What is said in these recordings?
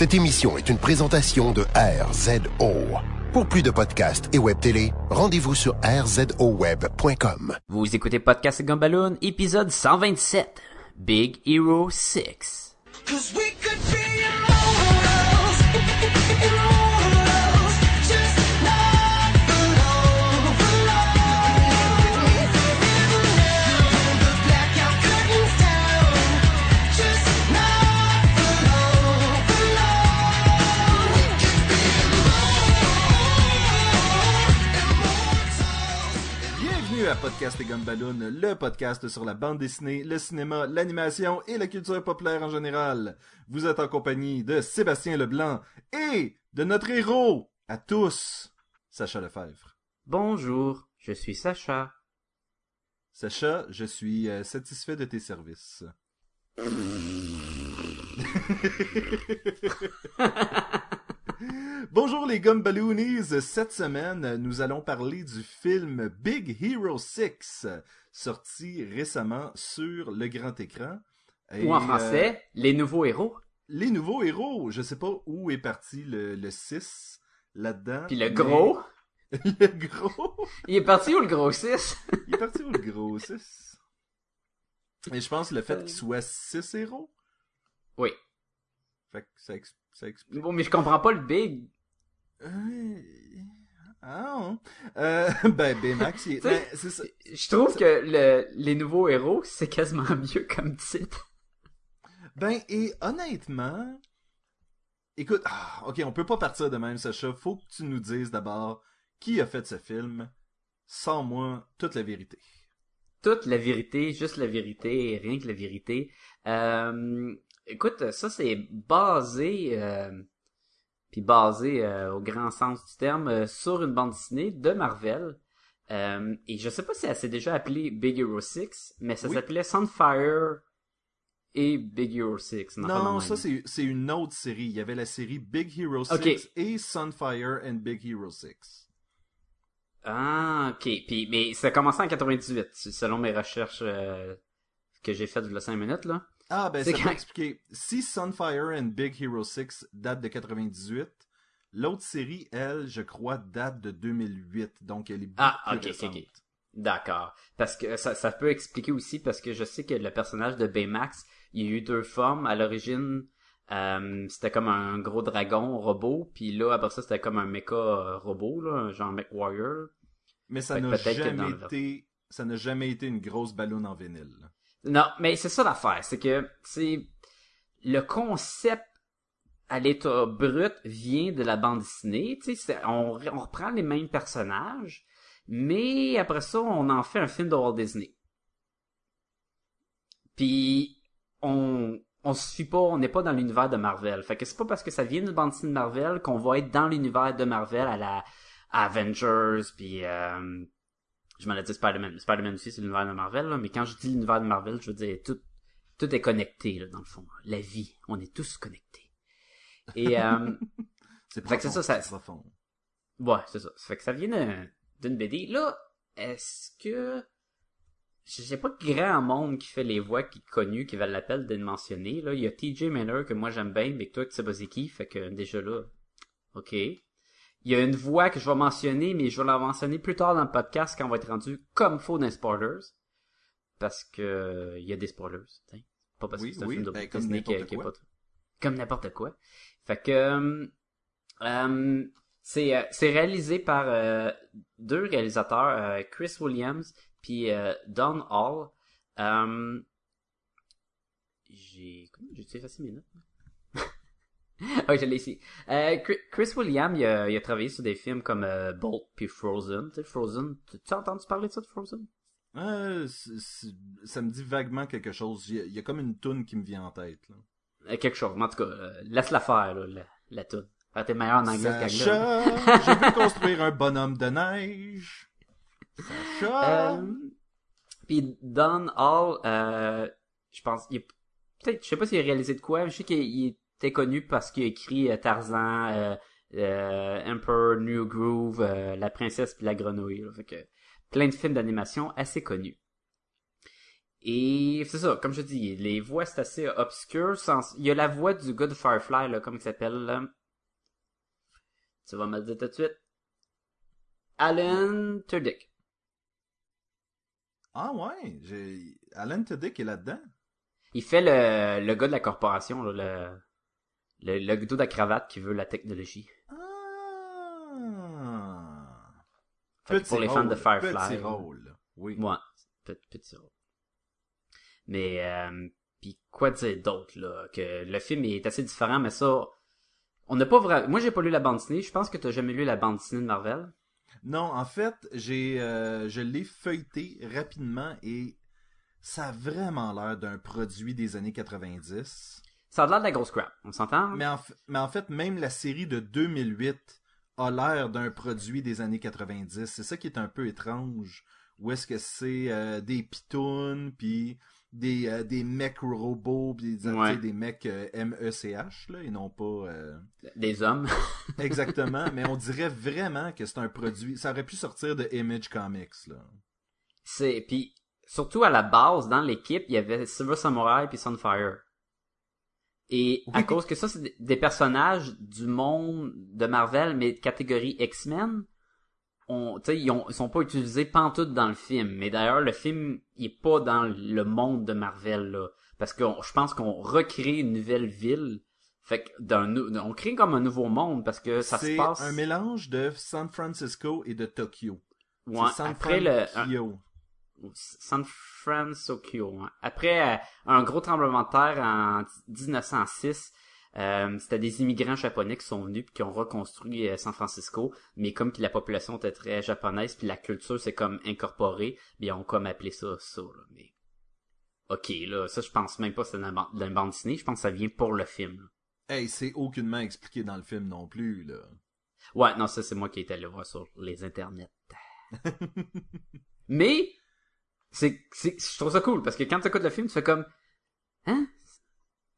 Cette émission est une présentation de RZO. Pour plus de podcasts et web télé, rendez-vous sur rzoweb.com. Vous écoutez Podcast Gumballoon, épisode 127, Big Hero 6. Podcast et Gumballoon, le podcast sur la bande dessinée, le cinéma, l'animation et la culture populaire en général. Vous êtes en compagnie de Sébastien Leblanc et de notre héros à tous, Sacha Lefebvre. Bonjour, je suis Sacha. Sacha, je suis euh, satisfait de tes services. Bonjour les Gumballoonies, cette semaine nous allons parler du film Big Hero 6, sorti récemment sur le grand écran. Et, Ou en euh, français, les nouveaux héros. les nouveaux héros, je sais pas où est parti le, le 6 là-dedans. Puis le mais- gros, le gros. il est parti où le gros 6? Il est parti où le gros 6 Et je pense le fait qu'il soit 6 héros. Oui. Fait que ça, ex- ça explique. Bon, mais je comprends pas le Big. Euh, Ah, euh, ben, Baymax, il ben, c'est ça. Je trouve que le, les nouveaux héros, c'est quasiment mieux comme titre. Ben, et honnêtement, écoute, ah, ok, on peut pas partir de même, Sacha. Faut que tu nous dises d'abord qui a fait ce film, sans moi, toute la vérité. toute la vérité, juste la vérité, rien que la vérité. Euh, écoute, ça c'est basé, euh, puis basé euh, au grand sens du terme, euh, sur une bande dessinée de Marvel. Et je sais pas si elle s'est déjà appelée Big Hero 6, mais ça Oui. s'appelait Sunfire et Big Hero 6. une affaire de Non, même. ça c'est une autre série. Il y avait la série Big Hero 6 Ok. et Sunfire and Big Hero 6. Ah, ok. Puis, mais ça a commencé en 98, selon mes recherches que j'ai faites il y a 5 minutes, là. Ah, ben C'est ça peut expliquer. Si Sunfire and Big Hero 6 date de 98, l'autre série, elle, je crois, date de 2008. Donc elle est beaucoup Ah, ok, ok, récente. ok. D'accord. Parce que ça, ça peut expliquer aussi parce que je sais que le personnage de Baymax, il y a eu deux formes. À l'origine, euh, c'était comme un gros dragon robot, puis là après ça c'était comme un mecha euh, robot, là, un genre mech warrior. Mais ça n'a jamais le- été, ça n'a jamais été une grosse ballonne en vinyle. Non, mais c'est ça l'affaire, c'est que c'est le concept à l'état brut vient de la bande dessinée. Tu sais, on, reprend les mêmes personnages, mais après ça, on en fait un film de Walt Disney. Puis on on se suit pas, on n'est pas dans l'univers de Marvel. Fait que c'est pas parce que ça vient d'une bande dessinée de Marvel qu'on va être dans l'univers de Marvel à la Avengers puis euh, je m'en ai dit Spider-Man. Spider-Man aussi, c'est l'univers de Marvel, là, mais quand je dis l'univers de Marvel, je veux dire tout, tout est connecté, là, dans le fond. La vie, on est tous connectés. Et, euh, C'est profond, ça, ça- profond. ouais, c'est ça. Ça fait que ça vient d'un- d'une BD. Là, est-ce que... Je sais pas grand monde qui fait les voix qui est connu, qui valent l'appel de le mentionner. Là, il y a TJ Miller que moi j'aime bien, mais que toi tu sais pas c'est qui, fait que déjà là, ok. Il y a une voix que je vais mentionner, mais je vais la mentionner plus tard dans le podcast quand on va être rendu comme faux dans les spoilers. Parce que il y a des spoilers. t'sais. Pas parce Oui, que c'est un oui, film de ben, comme n'importe quoi. pas comme n'importe quoi. Fait que euh, euh, c'est euh, c'est réalisé par euh, deux réalisateurs, euh, Chris Williams puis euh, Don Hall. J'ai comment j'ai effacé mes notes. ah, je l'ai ici. Euh, Chris Williams, il a, il a travaillé sur des films comme euh, Bolt puis Frozen. Tu sais, Frozen, tu as entendu parler de ça de Frozen? Euh, c'est- c'est- ça me dit vaguement quelque chose. Il y a, il y a comme une toune qui me vient en tête. Là. Euh, quelque chose, mais en tout cas, euh, laisse-la faire, là, la, la toune. Ah, t'es meilleur en anglais que Sacha, je veux construire un bonhomme de neige. Sacha. Euh, Puis Don Hall, euh, je pense, il est- peut-être, je sais pas s'il a réalisé de quoi, mais je sais qu'il il était connu parce qu'il a écrit euh, Tarzan, euh, euh, Emperor New Groove, La princesse puis la grenouille. là. fait que plein de films d'animation assez connus. Et c'est ça, comme je dis, les voix c'est assez obscur. Sans... Il y a la voix du gars de Firefly, là, comme il s'appelle, là. Tu vas me le dire tout de suite. Alan Tudyk. Ah ouais, j'ai... Alan Tudyk est là-dedans. Il fait le, le gars de la corporation, là, le, le, le de la cravate qui veut la technologie. Ah. Fait que pour les fans de Firefly. Petit rôle. Oui. Ouais, pe- petit rôle. Mais, euh, puis quoi dire d'autre, là? Que le film est assez différent, mais ça, on n'a pas vraiment... Moi, j'ai pas lu la bande dessinée. Je pense que t'as jamais lu la bande dessinée de Marvel. Non, en fait, j'ai, euh, je l'ai feuilleté rapidement et ça a vraiment l'air d'un produit des années 90. Ça a l'air de la grosse crap, on s'entend? Mais en, f- mais en fait, même la série de 2008 a l'air d'un produit des années 90. C'est ça qui est un peu étrange. Où est-ce que c'est euh, des pitounes, puis des, euh, des mecs robots, puis des, Ouais. des mecs euh, MECH, là, et non pas... euh, Des hommes. Exactement, mais on dirait vraiment que c'est un produit... Ça aurait pu sortir de Image Comics, là. C'est, puis surtout à la base, dans l'équipe, il y avait Silver Samurai puis Sunfire. Et à cause que ça, c'est des- personnages du monde de Marvel, mais de catégorie X-Men, on, tu sais, ils, ont- ils sont pas utilisés pantoute dans le film. Mais d'ailleurs, le film, il est pas dans le monde de Marvel, là. Parce que on- je pense qu'on recrée une nouvelle ville. Fait que on crée comme un nouveau monde parce que ça se C'est passe. un mélange de San Francisco et de Tokyo. Ouais, c'est San après le, un-. San Francisco. hein. Après euh, un gros tremblement de terre en 1906, euh, c'était des immigrants japonais qui sont venus puis qui ont reconstruit euh, San Francisco, mais comme que la population était très japonaise puis la culture s'est comme incorporée, bien on comme appelé ça ça là. Mais ok là, ça je pense même pas que c'est dans la bande dessinée, je pense que ça vient pour le film. là. Hey, c'est aucunement expliqué dans le film non plus, là. Ouais, non ça c'est moi qui ai été allé voir sur les internets. Mais c'est, c'est, je trouve ça cool parce que quand tu écoutes le film, tu fais comme, hein,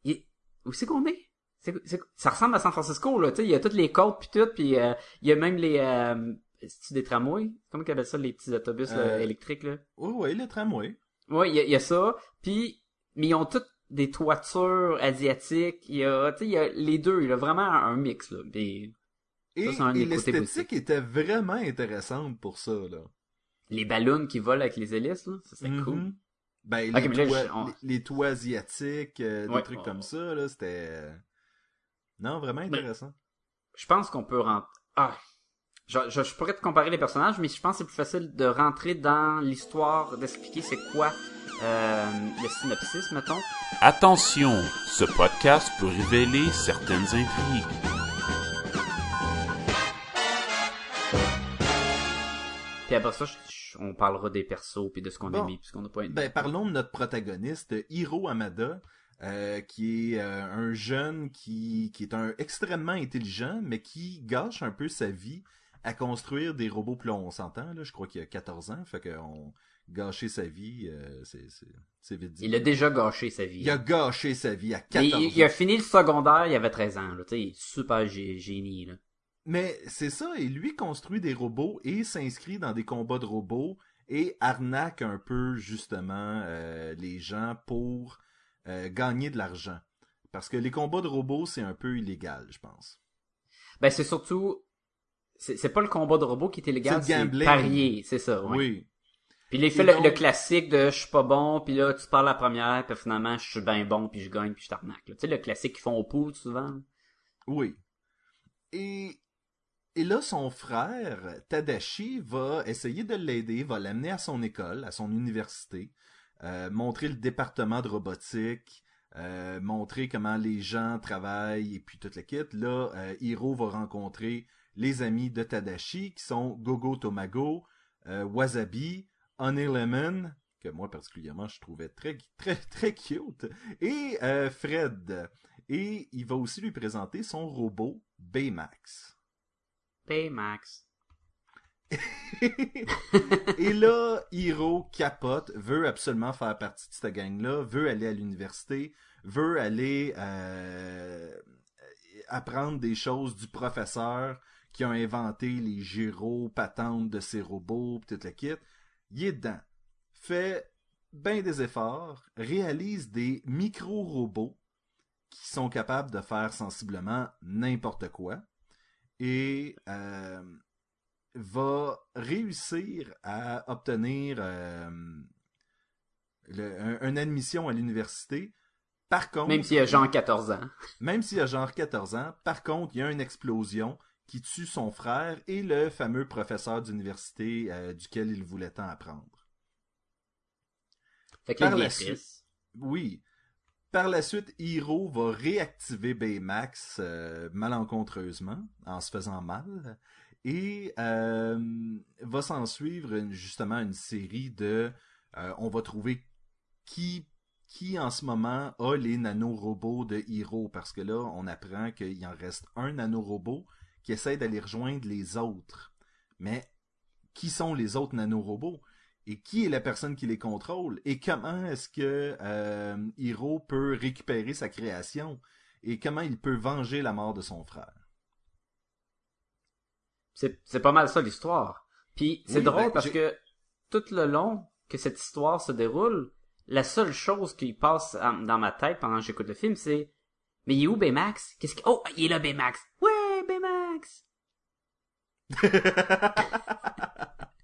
Il- où c'est qu'on est? C'est, c'est- ça ressemble à San Francisco là, tu sais, il y a toutes les côtes puis tout, puis euh, il y a même les, euh, c'est des tramways, comment qu'ils appellent ça, les petits autobus là, Euh, électriques là? Oui, oui, le tramway. Ouais, il y y a ça, puis mais ils ont toutes des toitures asiatiques, il y a, tu sais, il y a les deux, il y a vraiment un, mix là. Puis Et, Ça, et l'esthétique était vraiment intéressante pour ça, là. Les ballons qui volent avec les hélices là, ça c'est cool. Ben, Ok, les, toits, je- on- les, les toits asiatiques, euh, des Ouais. trucs comme ça, là, c'était... euh, Non, vraiment intéressant. je pense qu'on peut rentrer. Ah, je, je, je pourrais te comparer les personnages, mais je pense que c'est plus facile de rentrer dans l'histoire, d'expliquer c'est quoi euh, le synopsis, mettons. Attention, ce podcast peut révéler certaines intrigues. Puis après ça, je- on parlera des persos puis de ce qu'on Bon. a mis puis ce qu'on n'a pas aimé. Ben, parlons de notre protagoniste, Hiro Amada, euh, qui est euh, un jeune qui, qui est un extrêmement intelligent, mais qui gâche un peu sa vie à construire des robots. Puis là, on s'entend, là, je crois qu'il a 14 ans, fait qu'on gâcher sa vie, euh, c'est, c'est, c'est vite dit. il a déjà gâché sa vie. Il a gâché sa vie à Mais 14 il, il a ans. fini le secondaire, il avait 13 ans. Là, il est super gé- génie. Là. Mais c'est ça, et lui construit des robots et s'inscrit dans des combats de robots et arnaque un peu justement euh, les gens pour euh, gagner de l'argent. Parce que les combats de robots, c'est un peu illégal, je pense. Ben c'est surtout... C'est pas le combat de robot qui est illégal, C'est le c'est gambling. parier, c'est ça. ouais. Oui. Puis il fait le, donc- le classique de je suis pas bon, puis là tu parles la première, puis finalement je suis bien bon, puis je gagne, puis je t'arnaque. Tu sais le classique qu'ils font au pool souvent. Oui. Et, et là, son frère, Tadashi, va essayer de l'aider, va l'amener à son école, à son université, euh, montrer le département de robotique, euh, montrer comment les gens travaillent et puis toute la kit. Là, euh, Hiro va rencontrer les amis de Tadashi qui sont Gogo Tomago, Wasabi, Honey Lemon, que moi particulièrement je trouvais très très très cute, et Fred. Et il va aussi lui présenter son robot Baymax. Baymax. Et là, Hiro capote, veut absolument faire partie de cette gang-là, veut aller à l'université, veut aller euh, apprendre des choses du professeur qui a inventé les gyros, patentes de ses robots, pis toute la kit. Il est dedans. Fait bien des efforts, réalise des micro-robots qui sont capables de faire sensiblement n'importe quoi et euh, va réussir à obtenir euh, le- un- une admission à l'université. Par contre, Même s'il a genre 14 ans. même s'il a genre 14 ans, par contre, il y a une explosion qui tue son frère et le fameux professeur d'université euh, duquel il voulait tant apprendre. Fait que Par la suite. Oui. Par la suite, Hiro va réactiver Baymax euh, malencontreusement, en se faisant mal, et euh, va s'en suivre justement une série de... euh, on va trouver qui qui en ce moment a les nanorobots de Hiro, parce que là, on apprend qu'il en reste un nanorobot qui essaie d'aller rejoindre les autres. Mais qui sont les autres nanorobots? Et qui est la personne qui les contrôle? Et comment est-ce que euh, Hiro peut récupérer sa création? Et comment il peut venger la mort de son frère? C'est pas mal ça l'histoire. Puis c'est Oui, drôle ben, parce que tout le long que cette histoire se déroule, la seule chose qui passe en- dans ma tête pendant que j'écoute le film, c'est mais il est où Baymax? Qu'est-ce que Oh, il est là Baymax. Ouais, Baymax.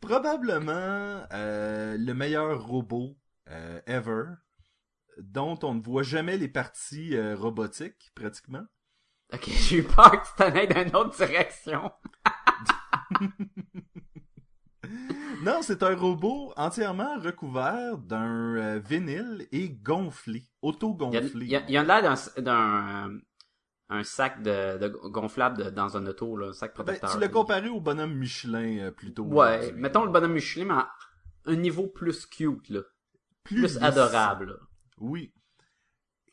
Probablement euh, le meilleur robot euh, ever, dont on ne voit jamais les parties euh, robotiques pratiquement. Ok, j'ai eu peur que tu t'en ailles dans une autre direction. Non, c'est un robot entièrement recouvert d'un euh, vinyle et gonflé, Il y a, auto-gonflé. il y a- il y a l'air d'un d'un euh, un sac de, de gonflable de- dans un auto là, un sac Ben, protecteur. tu l'as comparé au bonhomme Michelin euh, plutôt. Ouais, mettons le bonhomme Michelin mais à un niveau plus cute là, plus, adorable. là. Oui.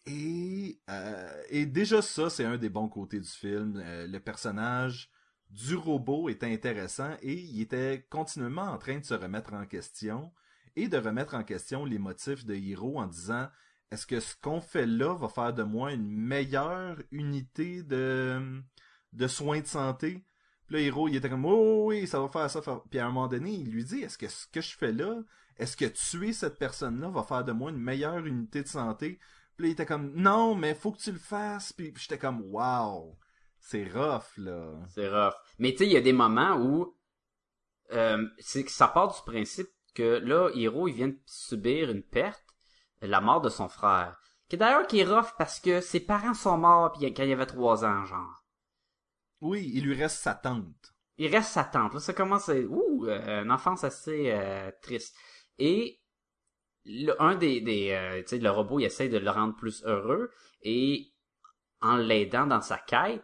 Et, euh, et déjà ça, c'est un des bons côtés du film. Euh, le personnage du robot était intéressant et il était continuellement en train de se remettre en question et de remettre en question les motifs de Hiro en disant est-ce que ce qu'on fait là va faire de moi une meilleure unité de, de soins de santé? Puis là, Hiro, il était comme, oh oui, ça va faire ça. Puis à un moment donné, il lui dit, est-ce que ce que je fais là, est-ce que tuer cette personne-là va faire de moi une meilleure unité de santé? Puis là, il était comme, non, mais faut que tu le fasses. Puis j'étais comme, wow, c'est rough, là. C'est rough. Mais tu sais, il y a des moments où euh, c'est ça part du principe que là, Hiro, il vient de subir une perte, la mort de son frère. Qui d'ailleurs qui est rough parce que ses parents sont morts puis quand il avait trois ans, genre. Oui, il lui reste sa tante. Il reste sa tante. Là, ça commence à... Ouh, euh, une enfance assez euh, triste. Et le, un des... des euh, tu sais, le robot, il essaie de le rendre plus heureux. Et en l'aidant dans sa quête,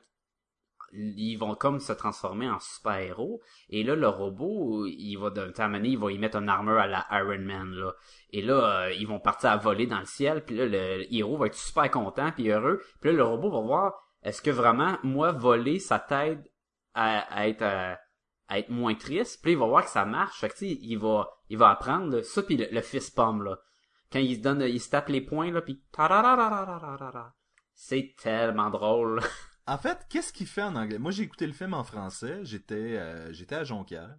ils vont comme se transformer en super-héros. Et là, le robot, il va de temps à il va y mettre une armure à la Iron Man, là. Et là, euh, ils vont partir à voler dans le ciel. Puis là, le héros va être super content puis heureux. Puis là, le robot va voir, est-ce que vraiment, moi, voler, ça t'aide à, à être à, à être moins triste? Puis il va voir que ça marche. Fait que, il va, il va apprendre là, ça puis le, le fist pomme, là. Quand il se donne, il se tape les poings, là, puis. C'est tellement drôle. En fait, qu'est-ce qu'il fait en anglais? Moi, j'ai écouté le film en français. J'étais, euh, j'étais à Jonquière.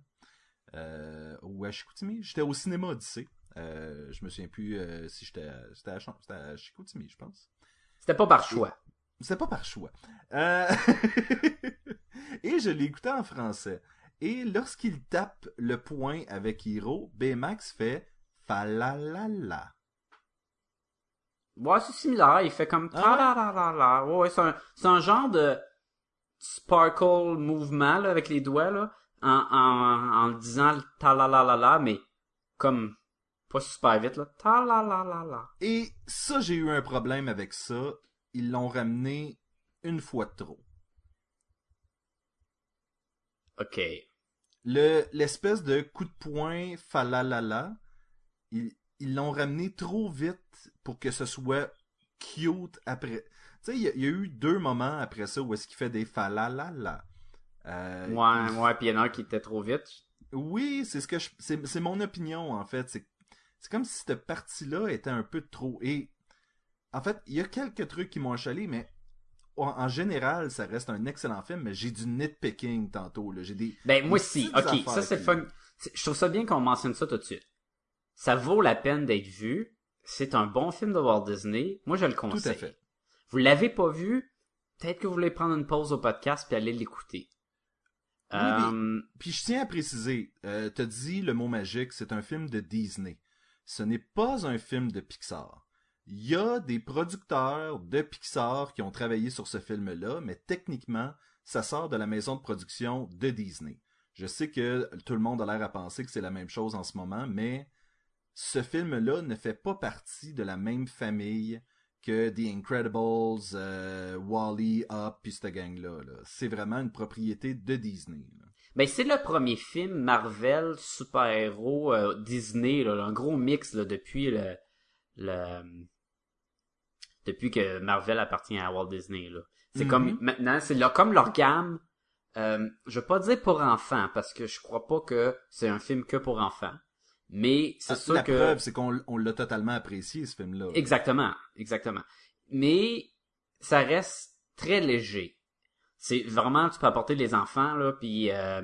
Euh, ou à Chicoutimi. J'étais au cinéma Odyssée. Euh, je me souviens plus euh, si j'étais à, c'était à, c'était à Chicoutimi, je pense. C'était pas par choix. C'est pas par choix. Euh, Et je l'ai écouté en français. Et lorsqu'il tape le point avec Hiro, Baymax fait falalala. Ouais, c'est similaire. Il fait comme Ah ouais? Ouais, c'est un, un genre de sparkle mouvement, là, avec les doigts, là, en, en, en disant le talalalala, mais comme pas super vite, là. Talalalala. Et ça, j'ai eu un problème avec ça. Ils l'ont ramené une fois de trop. Ok. Le, l'espèce de coup de poing falalala, ils, ils l'ont ramené trop vite pour que ce soit cute après. Tu sais, il y, a- il y a eu deux moments après ça où est-ce qu'il fait des falalala. Euh, Ouais, ouais, pis il y en a un qui était trop vite. Oui, c'est ce que je, c'est, c'est mon opinion en fait. C'est, c'est comme si cette partie-là était un peu trop. Et en fait, il y a quelques trucs qui m'ont chalé, mais en, en général, ça reste un excellent film. Mais j'ai du nitpicking tantôt. Là. J'ai des. Ben, moi aussi. Ok, ça c'est qui- fun. Je trouve ça bien qu'on mentionne ça tout de suite. ça vaut la peine d'être vu. C'est un bon film de Walt Disney. Moi, je le conseille. Tout à fait. Vous l'avez pas vu, peut-être que vous voulez prendre une pause au podcast puis aller l'écouter. Oui, Euh, Puis je tiens à préciser, euh, t'as dit le mot magique, c'est un film de Disney. Ce n'est pas un film de Pixar. Il y a des producteurs de Pixar qui ont travaillé sur ce film-là, mais techniquement, ça sort de la maison de production de Disney. Je sais que tout le monde a l'air à penser que c'est la même chose en ce moment, mais ce film-là ne fait pas partie de la même famille que The Incredibles, euh, Wall-E, Up, puis cette gang-là. là. C'est vraiment une propriété de Disney. là. Ben, c'est le premier film Marvel super-héros euh, Disney, là, un gros mix là, depuis le, le depuis que Marvel appartient à Walt Disney. Là. C'est comme maintenant, c'est là, comme leur gamme. Euh, je veux pas dire pour enfants parce que je crois pas que c'est un film que pour enfants. Mais c'est Ah, sûr la que preuve, c'est qu'on on l'a totalement apprécié, ce film-là. Exactement, exactement. Mais ça reste très léger. C'est vraiment tu peux apporter les enfants là, puis euh,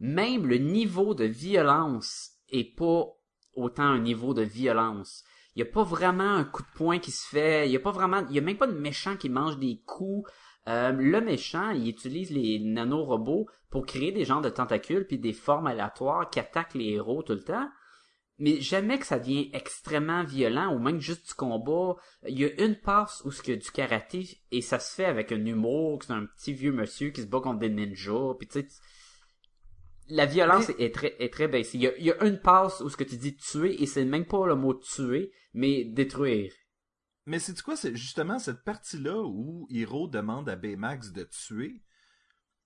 même le niveau de violence est pas autant un niveau de violence. Il y a pas vraiment un coup de poing qui se fait. Il y a pas vraiment, il y a même pas de méchant qui mange des coups. Euh, le méchant, il utilise les nanorobots pour créer des genres de tentacules puis des formes aléatoires qui attaquent les héros tout le temps mais jamais que ça devient extrêmement violent ou même juste du combat. Il y a une passe où ce que du karaté et ça se fait avec un humour, que c'est un petit vieux monsieur qui se bat contre des ninjas, puis tu sais la violence est très est très baissée. Il y a, il y a une passe où ce que tu dis tuer et c'est même pas le mot tuer, mais détruire. Mais c'est quoi, c'est justement cette partie-là où Hiro demande à Baymax de tuer,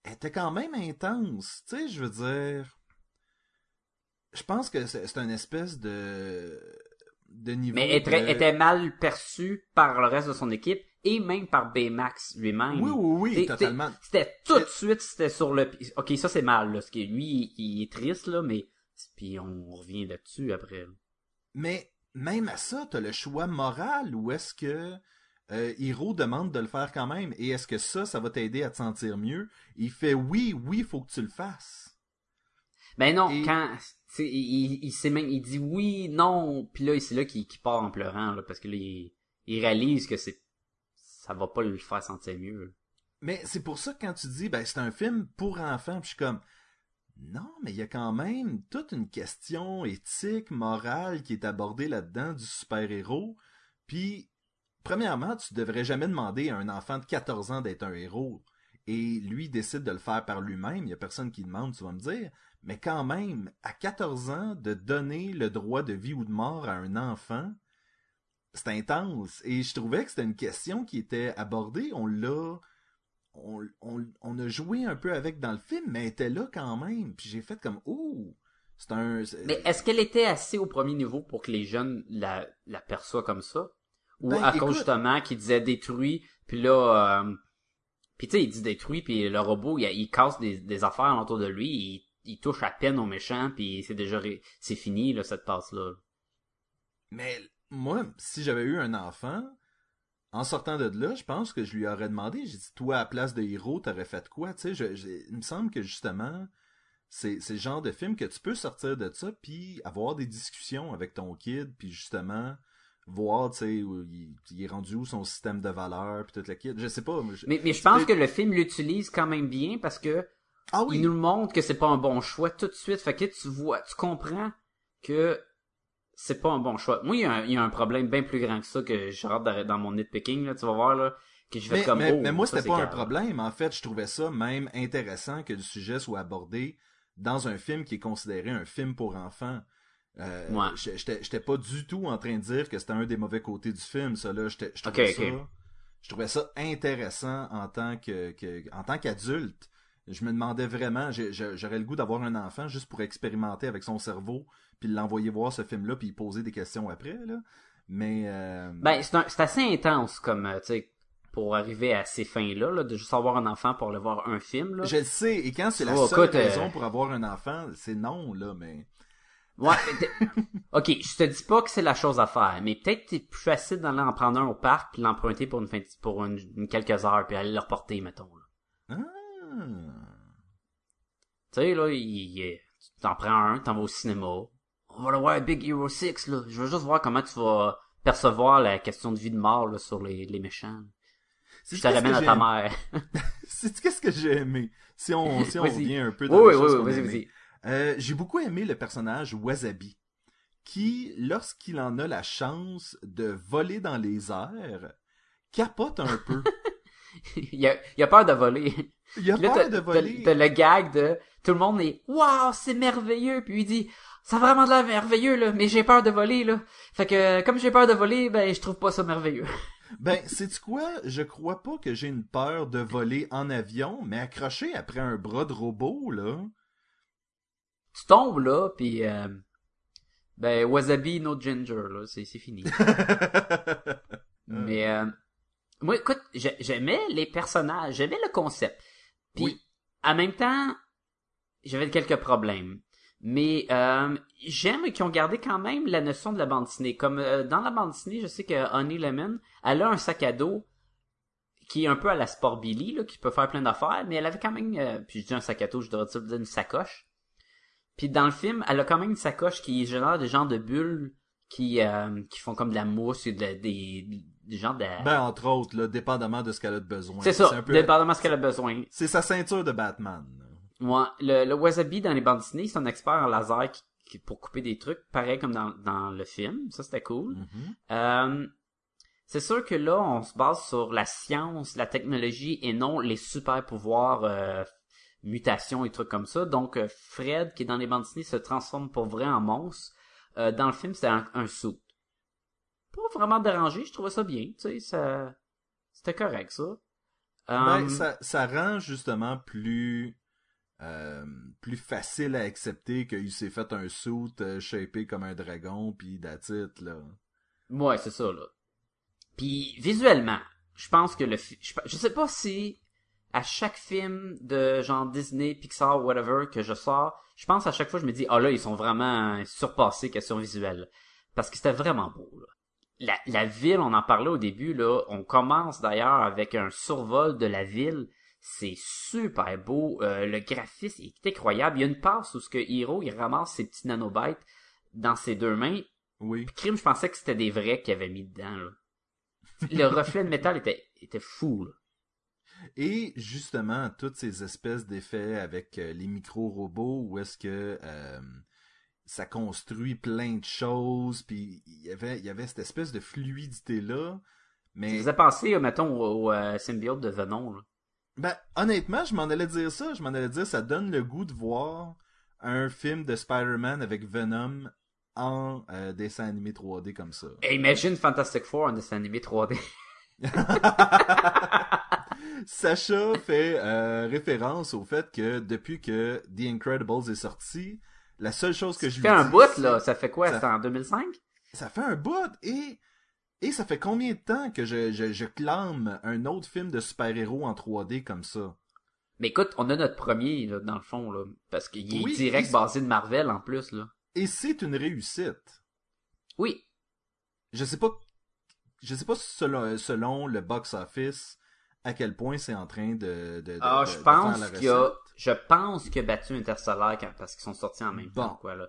elle était quand même intense. Tu sais, je veux dire. Je pense que c'est une espèce de de niveau. Mais était, de- était mal perçue par le reste de son équipe et même par Baymax lui-même. Oui, oui, oui, totalement. C'était tout de suite, c'était sur le. Ok, ça c'est mal, là. Parce que lui, il, est triste, là, mais. Puis on revient là-dessus après. Mais même à ça, t'as le choix moral ou est-ce que euh, Hiro demande de le faire quand même et est-ce que ça, ça va t'aider à te sentir mieux? Il fait oui, oui, faut que tu le fasses. Ben non, Et- quand. Il, sait même, il dit oui, non, puis là, c'est là qu'il part en pleurant, parce que il, réalise que c'est. Ça va pas le faire sentir mieux. Mais c'est pour ça que quand tu dis ben c'est un film pour enfants, puis je suis comme non, mais il y a quand même toute une question éthique, morale qui est abordée là-dedans du super-héros. Puis premièrement, tu devrais jamais demander à un enfant de 14 ans d'être un héros et lui décide de le faire par lui-même, il y a personne qui demande, tu vas me dire, mais quand même à 14 ans de donner le droit de vie ou de mort à un enfant, c'est intense et je trouvais que c'était une question qui était abordée, on l'a on, on, on a joué un peu avec dans le film, mais elle était là quand même. Puis j'ai fait comme, ouh, c'est un... Mais est-ce qu'elle était assez au premier niveau pour que les jeunes la, la perçoivent comme ça? Ou Ben, à écoute- cause justement qu'il disait détruit, puis là, euh, puis tu sais, il dit détruit, puis le robot, il, il casse des, des affaires autour de lui, il, il touche à peine au méchant, puis c'est déjà ré- c'est fini là cette passe là. Mais moi, si j'avais eu un enfant, en sortant de là, je pense que je lui aurais demandé, j'ai dit, toi, à la place de héros, t'aurais fait quoi? Tu sais, je- je- il me semble que justement, c'est le genre de film que tu peux sortir de ça, puis avoir des discussions avec ton kid, puis justement voir, tu sais, où il, il est rendu où son système de valeurs, puis toute la kid. Je sais pas. je- Mais, mais je pense que le film l'utilise quand même bien parce que Ah oui! il nous montre que c'est pas un bon choix tout de suite. Fait que tu vois, tu comprends que c'est pas un bon choix. Moi, il y a un, il y a un problème bien plus grand que ça que je rentre dans, mon nitpicking, là, tu vas voir, là, que je vais Mais, comme, mais- oh, mais moi, c'était pas un problème. En fait, je trouvais ça même intéressant que le sujet soit abordé dans un film qui est considéré un film pour enfants. Euh, Ouais. j'étais- pas du tout en train de dire que c'était un des mauvais côtés du film, ça là. Je trouvais ça, je trouvais ça intéressant en tant que, que en tant qu'adulte. Je me demandais vraiment, j'aurais le goût d'avoir un enfant juste pour expérimenter avec son cerveau, puis l'envoyer voir ce film-là, puis poser des questions après là. Mais euh, Ben, c'est assez intense comme, euh, tu sais, pour arriver à ces fins-là, là, de juste avoir un enfant pour aller voir un film, là. Je le sais, et quand c'est la Oh, seule écoute, euh, raison pour avoir un enfant, c'est non, là, mais... Ouais, t'es- ok, je te dis pas que c'est la chose à faire, mais peut-être que c'est plus facile d'aller en prendre un au parc puis l'emprunter pour une fin pour une, une quelques heures puis aller le reporter, mettons, là. Ah. Tu sais, là, il, t'en prends un, t'en vas au cinéma. On va le voir à Big Hero 6, là. Je veux juste voir comment tu vas percevoir la question de vie de mort, là, sur les, les méchants. Je te ramène à ta mère. C'est qu'est-ce que j'ai aimé? Si on, si on revient un peu Oui, dans oui, les choses oui, vas-y. Euh, j'ai beaucoup aimé le personnage Wasabi, qui, lorsqu'il en a la chance de voler dans les airs, capote un peu. il, a, il a peur de voler. Il a là, peur de voler. T'as le gag de tout le monde est Waouh, c'est merveilleux. Puis il dit Ça a vraiment de l'air merveilleux, là, mais j'ai peur de voler, là. Fait que comme j'ai peur de voler, ben je trouve pas ça merveilleux. Ben, sais-tu quoi? Je crois pas que j'ai une peur de voler en avion, mais accroché après un bras de robot, là. Tu tombes là, puis euh, ben wasabi no ginger, là, c'est c'est fini. Mais euh, moi, écoute, j'ai- j'aimais les personnages, j'aimais le concept. Puis Oui. en même temps, j'avais quelques problèmes. Mais euh, j'aime qu'ils ont gardé quand même la notion de la bande dessinée. Comme euh, dans la bande dessinée, je sais que Honey Lemon, elle a un sac à dos qui est un peu à la Sport Billy, là, qui peut faire plein d'affaires, mais elle avait quand même, euh, puis je dis un sac à dos, je devrais dire une sacoche. Puis dans le film, elle a quand même une sacoche qui génère des genres de bulles qui euh, qui font comme de la mousse et de des des genres de Ben, entre autres, là, dépendamment de ce qu'elle a de besoin. c'est ça, un peu- dépendamment de ce qu'elle a besoin. C'est sa ceinture de Batman. Moi, le, le wasabi dans les bandes dessinées, c'est un expert en laser qui, qui- pour couper des trucs, pareil comme dans, dans le film. Ça, c'était cool. Mhm. Euh, c'est sûr que là, on se base sur la science, la technologie et non les super pouvoirs, euh, mutations et trucs comme ça. Donc, euh, Fred, qui est dans les bandes dessinées, se transforme pour vrai en monstre. Euh, dans le film, c'est un, un suit. Pas vraiment dérangé, je trouvais ça bien. Tu sais, ça, c'était correct, ça. Ben, Euh, ça, ça rend justement plus euh, plus facile à accepter qu'il s'est fait un suit euh, shapé comme un dragon puis it, là. Ouais, c'est ça, là. Puis, visuellement, je pense que le... fi- Je, je sais pas si à chaque film de genre Disney, Pixar, whatever, que je sors, je pense à chaque fois, je me dis, ah là, ils sont vraiment surpassés question visuelle. Parce que c'était vraiment beau, là. La, la ville, on en parlait au début, là. On commence d'ailleurs avec un survol de la ville. C'est super beau. Euh, le graphisme est incroyable. Il y a une passe où ce que Hiro, il ramasse ses petits nanobytes dans ses deux mains Oui. Crime, je pensais que c'était des vrais qu'ils avaient mis dedans. Là. Le reflet de métal était, était fou. Là. Et justement, toutes ces espèces d'effets avec euh, les micro-robots où est-ce que euh, ça construit plein de choses, puis il y avait, il y avait cette espèce de fluidité-là. Ça Mais faisait penser, euh, mettons, au, au, euh, symbiote de Venom. Là. Ben, honnêtement, je m'en allais dire ça. Je m'en allais dire, ça donne le goût de voir un film de Spider-Man avec Venom en euh, dessin animé 3D comme ça. Et imagine Fantastic Four en dessin animé 3D. Sacha fait euh, référence au fait que depuis que The Incredibles est sorti, la seule chose que je Ça lui fait un dis, bout, c'est- là. Ça fait quoi? ça- C'était en 2005? Ça fait un bout et et ça fait combien de temps que je, je, je clame un autre film de super-héros en 3D comme ça? Mais écoute, on a notre premier, là, dans le fond, là. Parce qu'il est Oui, direct basé de Marvel, en plus, là. Et c'est une réussite. Oui. je sais pas je sais pas selon, selon le box office à quel point c'est en train de, de, de- Ah, de- je pense qu'il y a. je pense a battu Interstellar parce qu'ils sont sortis en même Bon. temps, quoi, là.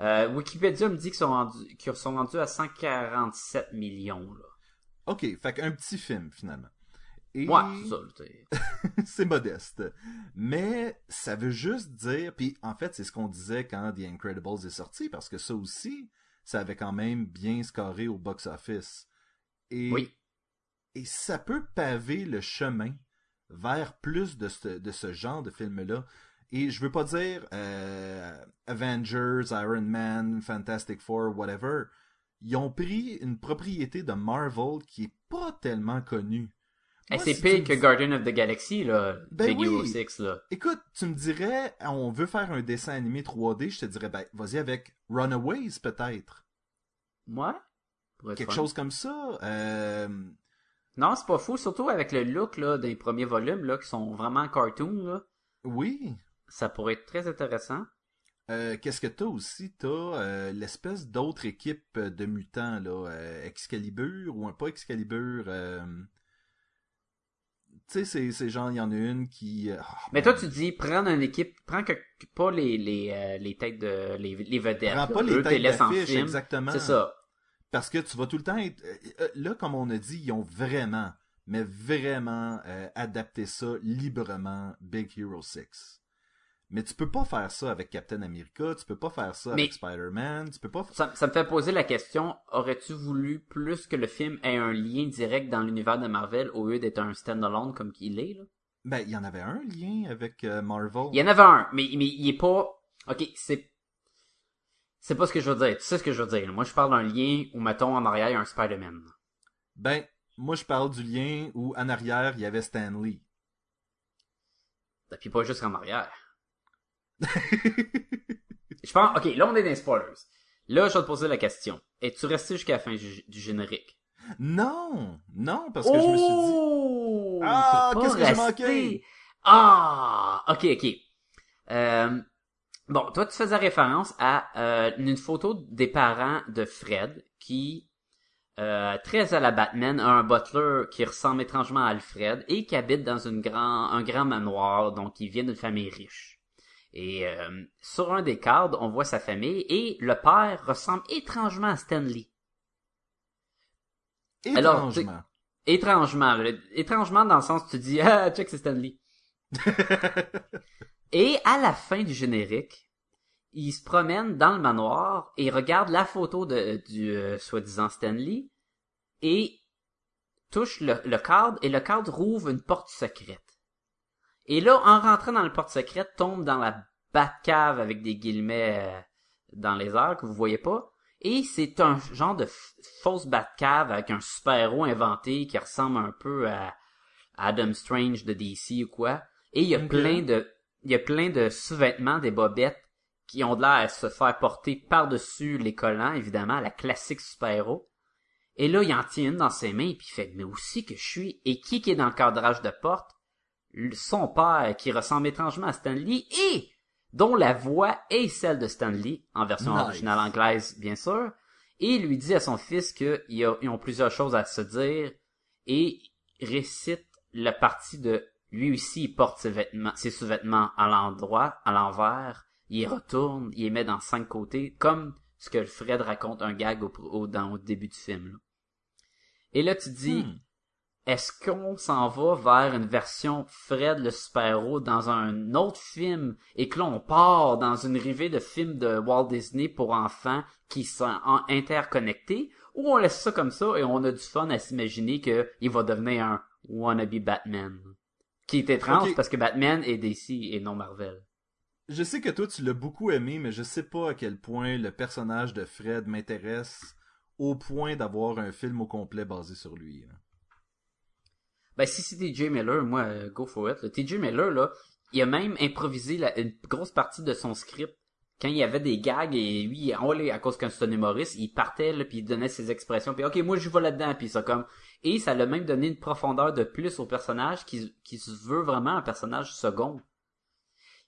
Euh, Wikipédia me dit qu'ils sont rendus, qu'ils sont rendus à 147 millions, là. Ok, fait qu'un petit film finalement. Et Ouais, c'est ça, c'est modeste. Mais ça veut juste dire, puis en fait c'est ce qu'on disait quand The Incredibles est sorti, parce que ça aussi, ça avait quand même bien scoré au box-office. Et, Oui. et ça peut paver le chemin vers plus de ce, de ce genre de film-là. Et je veux pas dire euh, Avengers, Iron Man, Fantastic Four, whatever. Ils ont pris une propriété de Marvel qui est pas tellement connue. Moi, c'est si pire que dis- Guardian of the Galaxy, là. Ben Big oui. 6, là. Écoute, tu me dirais, on veut faire un dessin animé 3D, je te dirais, ben, vas-y avec Runaways, peut-être. Ouais. Être Quelque fun. chose comme ça. Euh... Non, c'est pas fou, surtout avec le look, là, des premiers volumes, là, qui sont vraiment cartoon, là. Oui. Ça pourrait être très intéressant. Euh, Qu'est-ce que t'as aussi? T'as euh, l'espèce d'autre équipe de mutants, là. euh, Excalibur, ou un pas Excalibur. Tu sais, c'est, c'est genre, il y en a une qui... oh, Mais man. toi, tu dis, prendre une équipe, prends que, pas les, les, les têtes de, les, les vedettes. Prends là. pas les Eux, t'es têtes d'affiche, film. exactement. C'est ça. Parce que tu vas tout le temps être... euh, euh, Là, comme on a dit, ils ont vraiment, mais vraiment euh, adapté ça librement, Big Hero 6. Mais tu peux pas faire ça avec Captain America, tu peux pas faire ça Mais- avec Spider-Man, tu peux pas... Ça, ça me fait poser la question, aurais-tu voulu plus que le film ait un lien direct dans l'univers de Marvel au lieu d'être un stand-alone comme qu'il est, là? Ben, il y en avait un lien avec euh, Marvel. Il y en avait un, mais, mais il est pas... Ok, c'est... C'est pas ce que je veux dire. Tu sais ce que je veux dire. Moi, je parle d'un lien où, mettons, en arrière, il y a un Spider-Man. Ben, moi je parle du lien où en arrière, il y avait Stan Lee. Et puis pas juste en arrière. je pense... Ok, là, on est dans les spoilers. Là, je vais te poser la question. Es-tu resté jusqu'à la fin du, générique? Non, non, parce que je me suis dit... Oh! Ah, qu'est-ce que j'ai manqué? Ah! Ok, ok. Euh, bon, toi, tu faisais référence à euh, une photo des parents de Fred qui, euh, très à la Batman, a un butler qui ressemble étrangement à Alfred et qui habite dans une grand, un grand manoir, donc il vient d'une famille riche. Et euh, sur un des cadres, on voit sa famille et le père ressemble étrangement à Stanley. Alors, tu- Étrangement. Étrangement, là. étrangement dans le sens où tu dis ah check c'est Stanley. et à la fin du générique, il se promène dans le manoir et regarde la photo de du euh, soi-disant Stanley et touche le, le cadre et le cadre rouvre une porte secrète. Et là, en rentrant dans la porte secrète, tombe dans la Batcave avec des guillemets euh, dans les airs que vous voyez pas. Et c'est un genre de fausse Batcave avec un super-héros inventé qui ressemble un peu à Adam Strange de DC ou quoi. Et il y a plein de, il y a plein de sous-vêtements, des bobettes qui ont de l'air à se faire porter par-dessus les collants, évidemment, la classique super-héros. Et là, il en tient une dans ses mains, puis il fait, mais aussi que je suis, et qui qui est dans le cadrage de porte? Son père, qui ressemble étrangement à Stanley, et dont la voix est celle de Stanley, en version Nice. originale anglaise, bien sûr, et il lui dit à son fils qu'ils ont plusieurs choses à se dire, et récite la partie de lui aussi il porte ses vêtements, ses sous-vêtements à l'endroit, à l'envers, il les retourne, il les met dans cinq côtés, comme ce que Fred raconte un gag au, au- dans, au début du film. là. Et là, tu dis, Hmm. est-ce qu'on s'en va vers une version Fred le super-héros dans un autre film? Et que là on part dans une rivée de films de Walt Disney pour enfants qui sont interconnectés? Ou on laisse ça comme ça et on a du fun à s'imaginer que il va devenir un wannabe Batman? Qui est étrange parce que Batman est DC et non Marvel. Je sais que toi, tu l'as beaucoup aimé, mais je sais pas à quel point le personnage de Fred m'intéresse au point d'avoir un film au complet basé sur lui. là. Ben, si c'est TJ Miller, moi, euh, go for it. TJ Miller, là, il a même improvisé la- une grosse partie de son script quand il y avait des gags et lui, on les- à cause qu'un c'est un humoriste, il partait, là, puis il donnait ses expressions, puis ok, moi, je vais là-dedans, puis ça comme... Et ça l'a même donné une profondeur de plus au personnage qui, qui se veut vraiment un personnage second.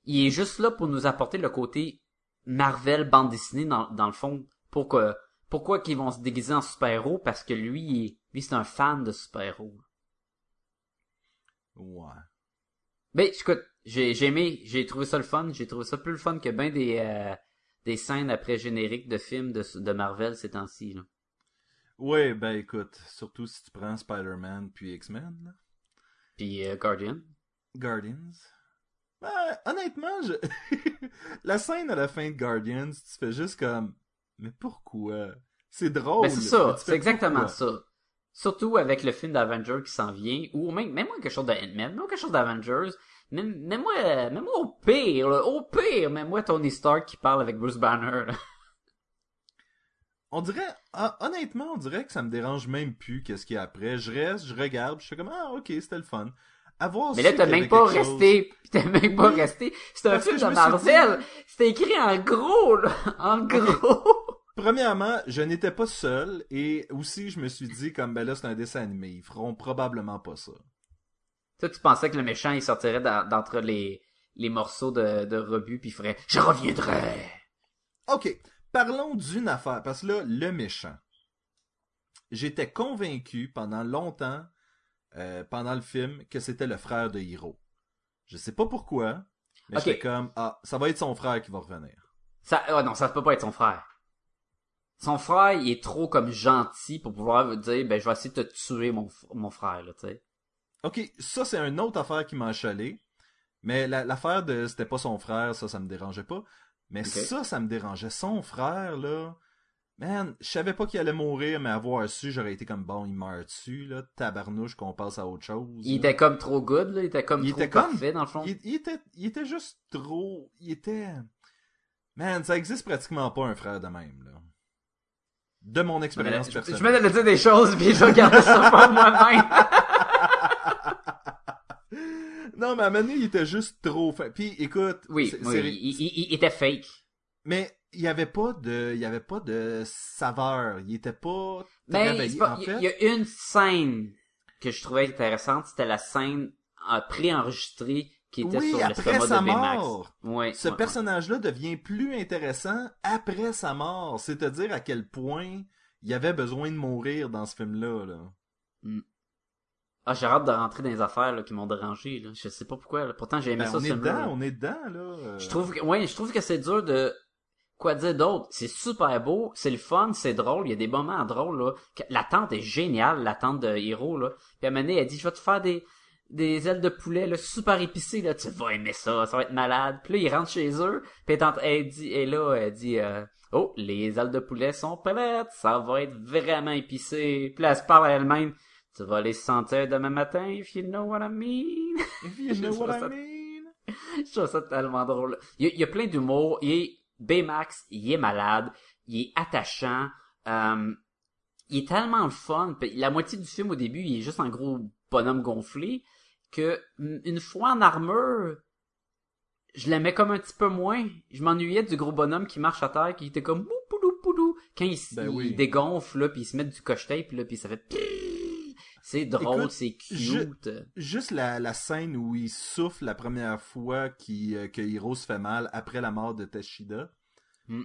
Il est juste là pour nous apporter le côté Marvel, bande dessinée, dans, dans le fond, pour que... Pourquoi qu'ils vont se déguiser en super-héros? Parce que lui, lui, c'est un fan de super-héros. Ouais. Ben, écoute, j'ai, aimé, j'ai trouvé ça le fun, j'ai trouvé ça plus le fun que ben des, euh, des scènes après générique de films de, de Marvel ces temps-ci, là. Ouais, ben écoute, surtout si tu prends Spider-Man puis X-Men. Puis euh, Guardian. Guardians. Ben, honnêtement, je... la scène à la fin de Guardians, tu fais juste comme... Mais pourquoi? C'est drôle. Ben, c'est ça, c'est exactement ça. Surtout avec le film d'Avengers qui s'en vient, ou même, même quelque chose de Ant-Man, même quelque chose d'Avengers, même, même moi, même moi au pire, là, au pire, même moi Tony Stark qui parle avec Bruce Banner, là. On dirait, honnêtement, on dirait que ça me dérange même plus qu'est-ce qu'il y a après. Je reste, je regarde, je suis comme, ah, ok, c'était le fun. Avoir Mais là, t'as même pas resté, t'as même pas resté. C'est un film de Marvel. dit- C'était écrit en gros, là. En gros. Premièrement, je n'étais pas seul et aussi je me suis dit comme ben là c'est un dessin animé, ils feront probablement pas ça. Toi, tu pensais que le méchant, il sortirait d'en- d'entre les, les morceaux de, de rebut puis il ferait « Je reviendrai! OK, parlons d'une affaire parce que là le méchant. J'étais convaincu pendant longtemps euh, pendant le film que c'était le frère de Hiro. Je sais pas pourquoi, mais Ok. j'étais comme ah, ça va être son frère qui va revenir. Ça, ah non, ça peut pas être son frère. Son frère, il est trop comme gentil pour pouvoir dire, ben, je vais essayer de te tuer, mon, frère, là, tu sais. Ok, ça c'est une autre affaire qui m'a chalé. Mais la- l'affaire de c'était pas son frère, ça, ça me dérangeait pas. Mais ça, ça me dérangeait. Son frère, là. Man, je savais pas qu'il allait mourir, mais avoir su, j'aurais été comme bon, il meurt dessus, là. Tabarnouche qu'on passe à autre chose. Il là. était comme trop good, là, il était comme Il trop était comme- dans le fond. Il, il était, il était juste trop. Il était. Man, ça existe pratiquement pas un frère de même, là. De mon expérience je, personnelle. je me de dire des choses, puis je garder ça pour moi-même. Non, mais à un moment donné, il était juste trop fin. Puis, écoute. oui, il, il- il était fake. Mais il y avait pas de, il y avait pas de saveur. Il était pas. Ben, pas- en il fait, y, a une scène que je trouvais intéressante, c'était la scène préenregistrée qui était Oui, sur après sa de mort. Ouais, ce ouais, ouais. personnage-là devient plus intéressant après sa mort. C'est-à-dire à quel point il avait besoin de mourir dans ce film-là. Là. Ah, j'ai hâte de rentrer dans les affaires là, qui m'ont dérangé. Là. Je sais pas pourquoi. là. Pourtant, j'ai aimé Ben, ça. on est dedans, on est dedans là. euh. Je trouve que, ouais, je trouve que c'est dur de, quoi dire d'autre? C'est super beau, c'est le fun, c'est drôle, il y a des moments drôles, là. La tante est géniale, la tante de Hiro, là. Puis à un moment donné, elle dit, je vais te faire des, des ailes de poulet, là, super épicées, là. Tu vas aimer ça, ça va être malade. Puis là, ils rentrent chez eux, puis elle, elle dit, et là, elle dit, euh, oh, les ailes de poulet sont prêtes, ça va être vraiment épicé. Puis là, elle se parle à elle-même. Tu vas les sentir demain matin, if you know what I mean. If you know what I mean. Je trouve ça tellement drôle. Il y a, il y a plein d'humour. Il est Baymax, il est malade, il est attachant. euh, il est tellement le fun. La moitié du film au début, il est juste un gros bonhomme gonflé que une fois en armure, je l'aimais comme un petit peu moins. Je m'ennuyais du gros bonhomme qui marche à terre, qui était comme bou, poudou, poudou. Quand il, Ben il oui. dégonfle, là, puis il se met du coche-tape, là, puis ça fait... C'est drôle, c'est je- cute. Juste la, la scène où il souffle la première fois qui, euh, que Hiro se fait mal après la mort de Teshida. Hmm.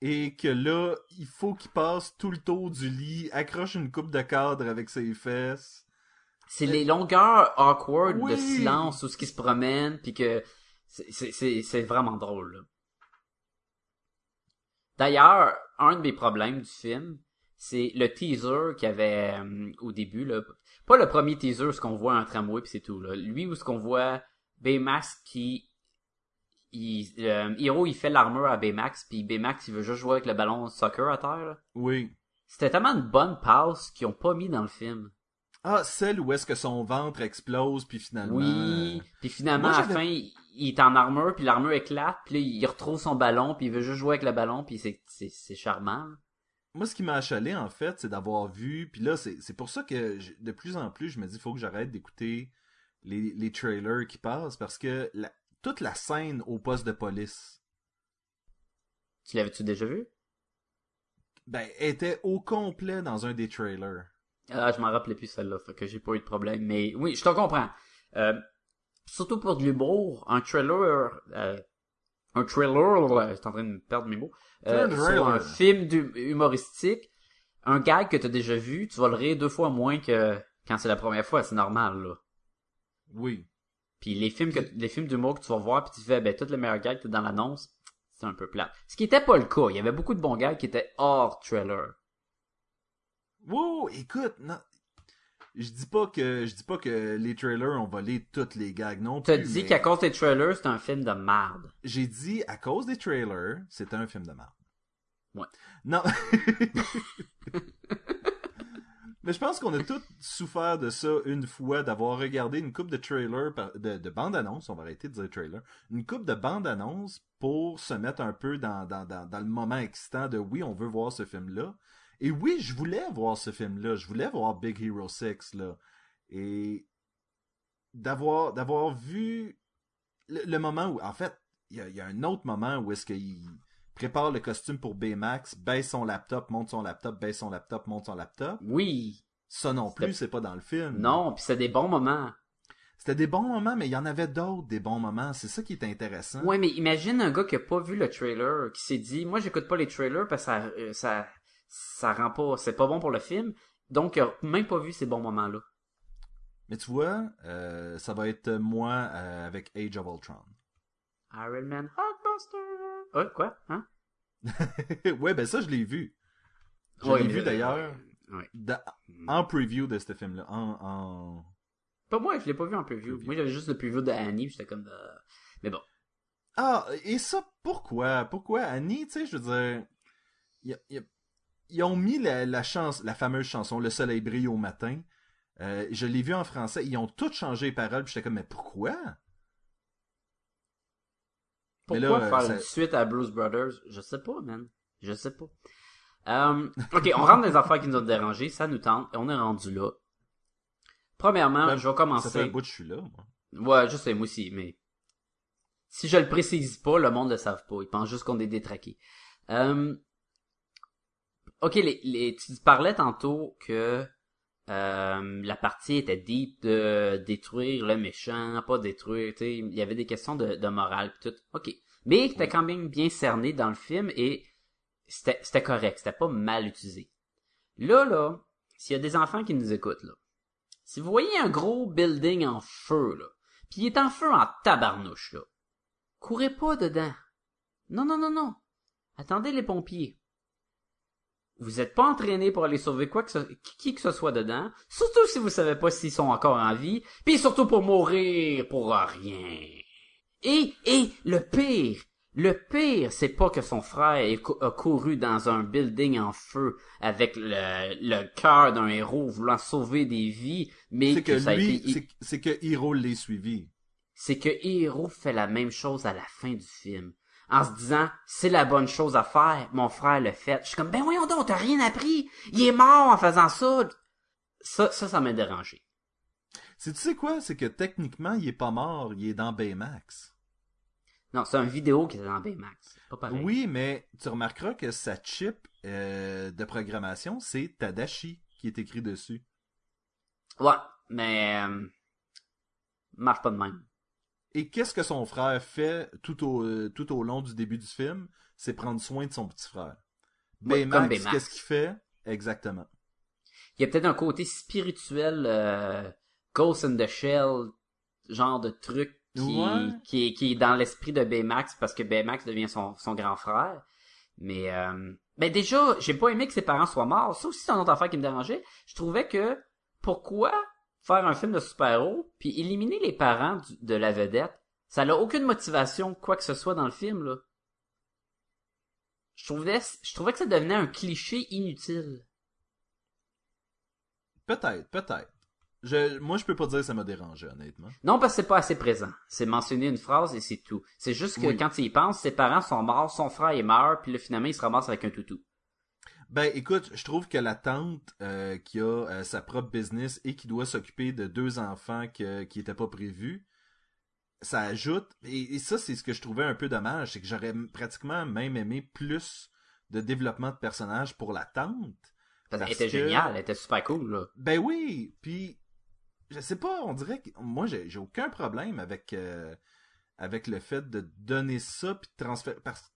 Et que là, il faut qu'il passe tout le tour du lit, accroche une coupe de cadre avec ses fesses. C'est les longueurs awkward de silence où ce qui se promène puis que c'est- vraiment drôle. D'ailleurs, un de mes problèmes du film, c'est le teaser qu'il y avait euh, au début là, pas le premier teaser ce qu'on voit un tramway puis c'est tout là. Lui où ce qu'on voit Baymax qui il euh, Hiro il fait l'armure à Baymax puis Baymax il veut juste jouer avec le ballon de soccer à terre. là. Oui. C'était tellement une bonne passe qu'ils ont pas mis dans le film. Ah, celle où est-ce que son ventre explose, puis finalement... Oui, puis finalement, Moi, à la fin, il, il est en armure, puis l'armure éclate, puis là, il retrouve son ballon, puis il veut juste jouer avec le ballon, puis c'est charmant. Moi, ce qui m'a achalé, en fait, c'est d'avoir vu... Puis là, c'est pour ça que je- de plus en plus, je me dis, il faut que j'arrête d'écouter les, les trailers qui passent, parce que la- toute la scène au poste de police... Tu l'avais-tu déjà vu? ben, était au complet dans un des trailers. Ah, je m'en rappelais plus celle-là, fait que j'ai pas eu de problème, mais oui, je te comprends. Euh, surtout pour de l'humour, un trailer, euh, un trailer, là, je suis en train de me perdre mes mots, euh, sur un film humoristique, un gag que t'as déjà vu, tu vas le rire deux fois moins que quand c'est la première fois, c'est normal, là. Oui. Puis les films que les films d'humour que tu vas voir puis tu fais ben tous les meilleurs gags que t'as dans l'annonce, c'est un peu plat. Ce qui était pas le cas, il y avait beaucoup de bons gags qui étaient hors trailer. Wow, écoute, non... Je dis pas que je dis pas que les trailers ont volé toutes les gags non T'as plus. dit mais qu'à cause des trailers, c'est un film de merde. J'ai dit à cause des trailers, c'était un film de merde. Ouais. Non. Mais je pense qu'on a tous souffert de ça une fois, d'avoir regardé une coupe de trailers, de, de bande-annonce, on va arrêter de dire trailer, une coupe de bande-annonce pour se mettre un peu dans, dans, dans, dans le moment excitant de oui, on veut voir ce film-là. Et oui, je voulais voir ce film-là, je voulais voir Big Hero 6, là. Et d'avoir d'avoir vu le, le moment où, en fait, il y a, il y a un autre moment où est-ce qu'il prépare le costume pour Baymax, baisse son laptop, monte son laptop, baisse son laptop, monte son laptop. Oui, Ça non plus, c'est pas dans le film. non, puis c'est des bons moments. C'était des bons moments, mais il y en avait d'autres des bons moments. C'est ça qui est intéressant. Ouais, mais imagine un gars qui a pas vu le trailer, qui s'est dit moi j'écoute pas les trailers parce que ça euh, ça ça rend pas c'est pas bon pour le film. Donc il a même pas vu ces bons moments là. Mais tu vois, euh, ça va être moi euh, avec Age of Ultron. Iron Man Hulkbuster. Oh, quoi? Hein? ouais, ben ça, je l'ai vu. Je Ouais, l'ai vu d'ailleurs Ouais. dans- en preview de ce film-là. En, en... Pas moi, je l'ai pas vu en preview. Preview. Moi, j'avais juste le preview de Annie, puis j'étais comme... euh, Mais bon. Ah, et ça, pourquoi? Pourquoi Annie, tu sais, je veux dire... y a- y a- Ils ont mis la, la, chance, la fameuse chanson Le soleil brille au matin. Euh, je l'ai vu en français. Ils ont tout changé les paroles. Puis j'étais comme, mais pourquoi? Mais Pourquoi là, euh, faire ça- une suite à Blues Brothers? Je sais pas, man. Je sais pas. Euh, ok, on rentre dans les affaires qui nous ont dérangé, ça nous tente, et on est rendu là. Premièrement, Ben, je vais Ça fait un commencer. bout que je suis là, moi. Ouais, je sais, moi aussi, mais si je le précise pas, le monde le savent pas. Ils pensent juste qu'on est détraqués. Euh... Ok, les, les, tu parlais tantôt que euh, la partie était deep de détruire le méchant, pas détruire, tu sais, il y avait des questions de, de morale pis tout. Ok, mais c'était quand même bien cerné dans le film et c'était c'était correct, c'était pas mal utilisé. Là, là, s'il y a des enfants qui nous écoutent, là, si vous voyez un gros building en feu, là, pis il est en feu en tabarnouche, là, courez pas dedans. Non, non, non, non. Attendez les pompiers. Vous êtes pas entraîné pour aller sauver quoi que ce, qui que ce soit dedans, surtout si vous savez pas s'ils sont encore en vie, puis surtout pour mourir pour rien. Et, et, le pire, le pire, c'est pas que son frère a couru dans un building en feu avec le, le cœur d'un héros voulant sauver des vies, mais que ça a été- c'est- c'est que Hiro l'ait suivi. c'est que Hiro fait la même chose à la fin du film. En se disant, c'est la bonne chose à faire, mon frère le fait. Je suis comme, ben voyons donc, t'as rien appris. Il est mort en faisant ça. Ça, ça, ça m'a dérangé. C'est tu sais quoi? C'est que techniquement, il est pas mort, il est dans Baymax. Non, c'est un vidéo qui est dans Baymax. Pas pareil. Oui, mais tu remarqueras que sa chip euh, de programmation, c'est Tadashi qui est écrit dessus. Ouais, mais, euh, marche pas de même. Et qu'est-ce que son frère fait tout au, euh, tout au long du début du film? C'est prendre soin de son petit frère. Ouais, Baymax, comme Baymax. qu'est-ce qu'il fait? Exactement. Il y a peut-être un côté spirituel, euh, Ghost in the Shell, genre de truc qui, Ouais. qui, est, qui est dans l'esprit de Baymax parce que Baymax devient son, son grand frère. Mais euh, ben déjà, j'ai pas aimé que ses parents soient morts. Ça aussi, c'est une autre affaire qui me dérangeait. Je trouvais que pourquoi faire un film de super-héros puis éliminer les parents du- de la vedette, ça n'a aucune motivation quoi que ce soit dans le film là. Je trouvais, je trouvais que ça devenait un cliché inutile. Peut-être, peut-être. Je, moi, je peux pas dire que ça m'a dérangé, honnêtement. Non, parce que c'est pas assez présent. C'est mentionner une phrase et c'est tout. C'est juste que Oui. quand il y pense, ses parents sont morts, son frère est mort, puis là, finalement, il se ramasse avec un toutou. Ben, écoute, je trouve que la tante euh, qui a euh, sa propre business et qui doit s'occuper de deux enfants que- qui n'étaient pas prévus, ça ajoute, et, et ça, c'est ce que je trouvais un peu dommage, c'est que j'aurais pratiquement même aimé plus de développement de personnages pour la tante. Parce Parce était que- géniale, elle était super cool, là. Ben oui, puis je sais pas, on dirait que moi j'ai j'ai aucun problème avec euh, avec le fait de donner ça puis de transférer parce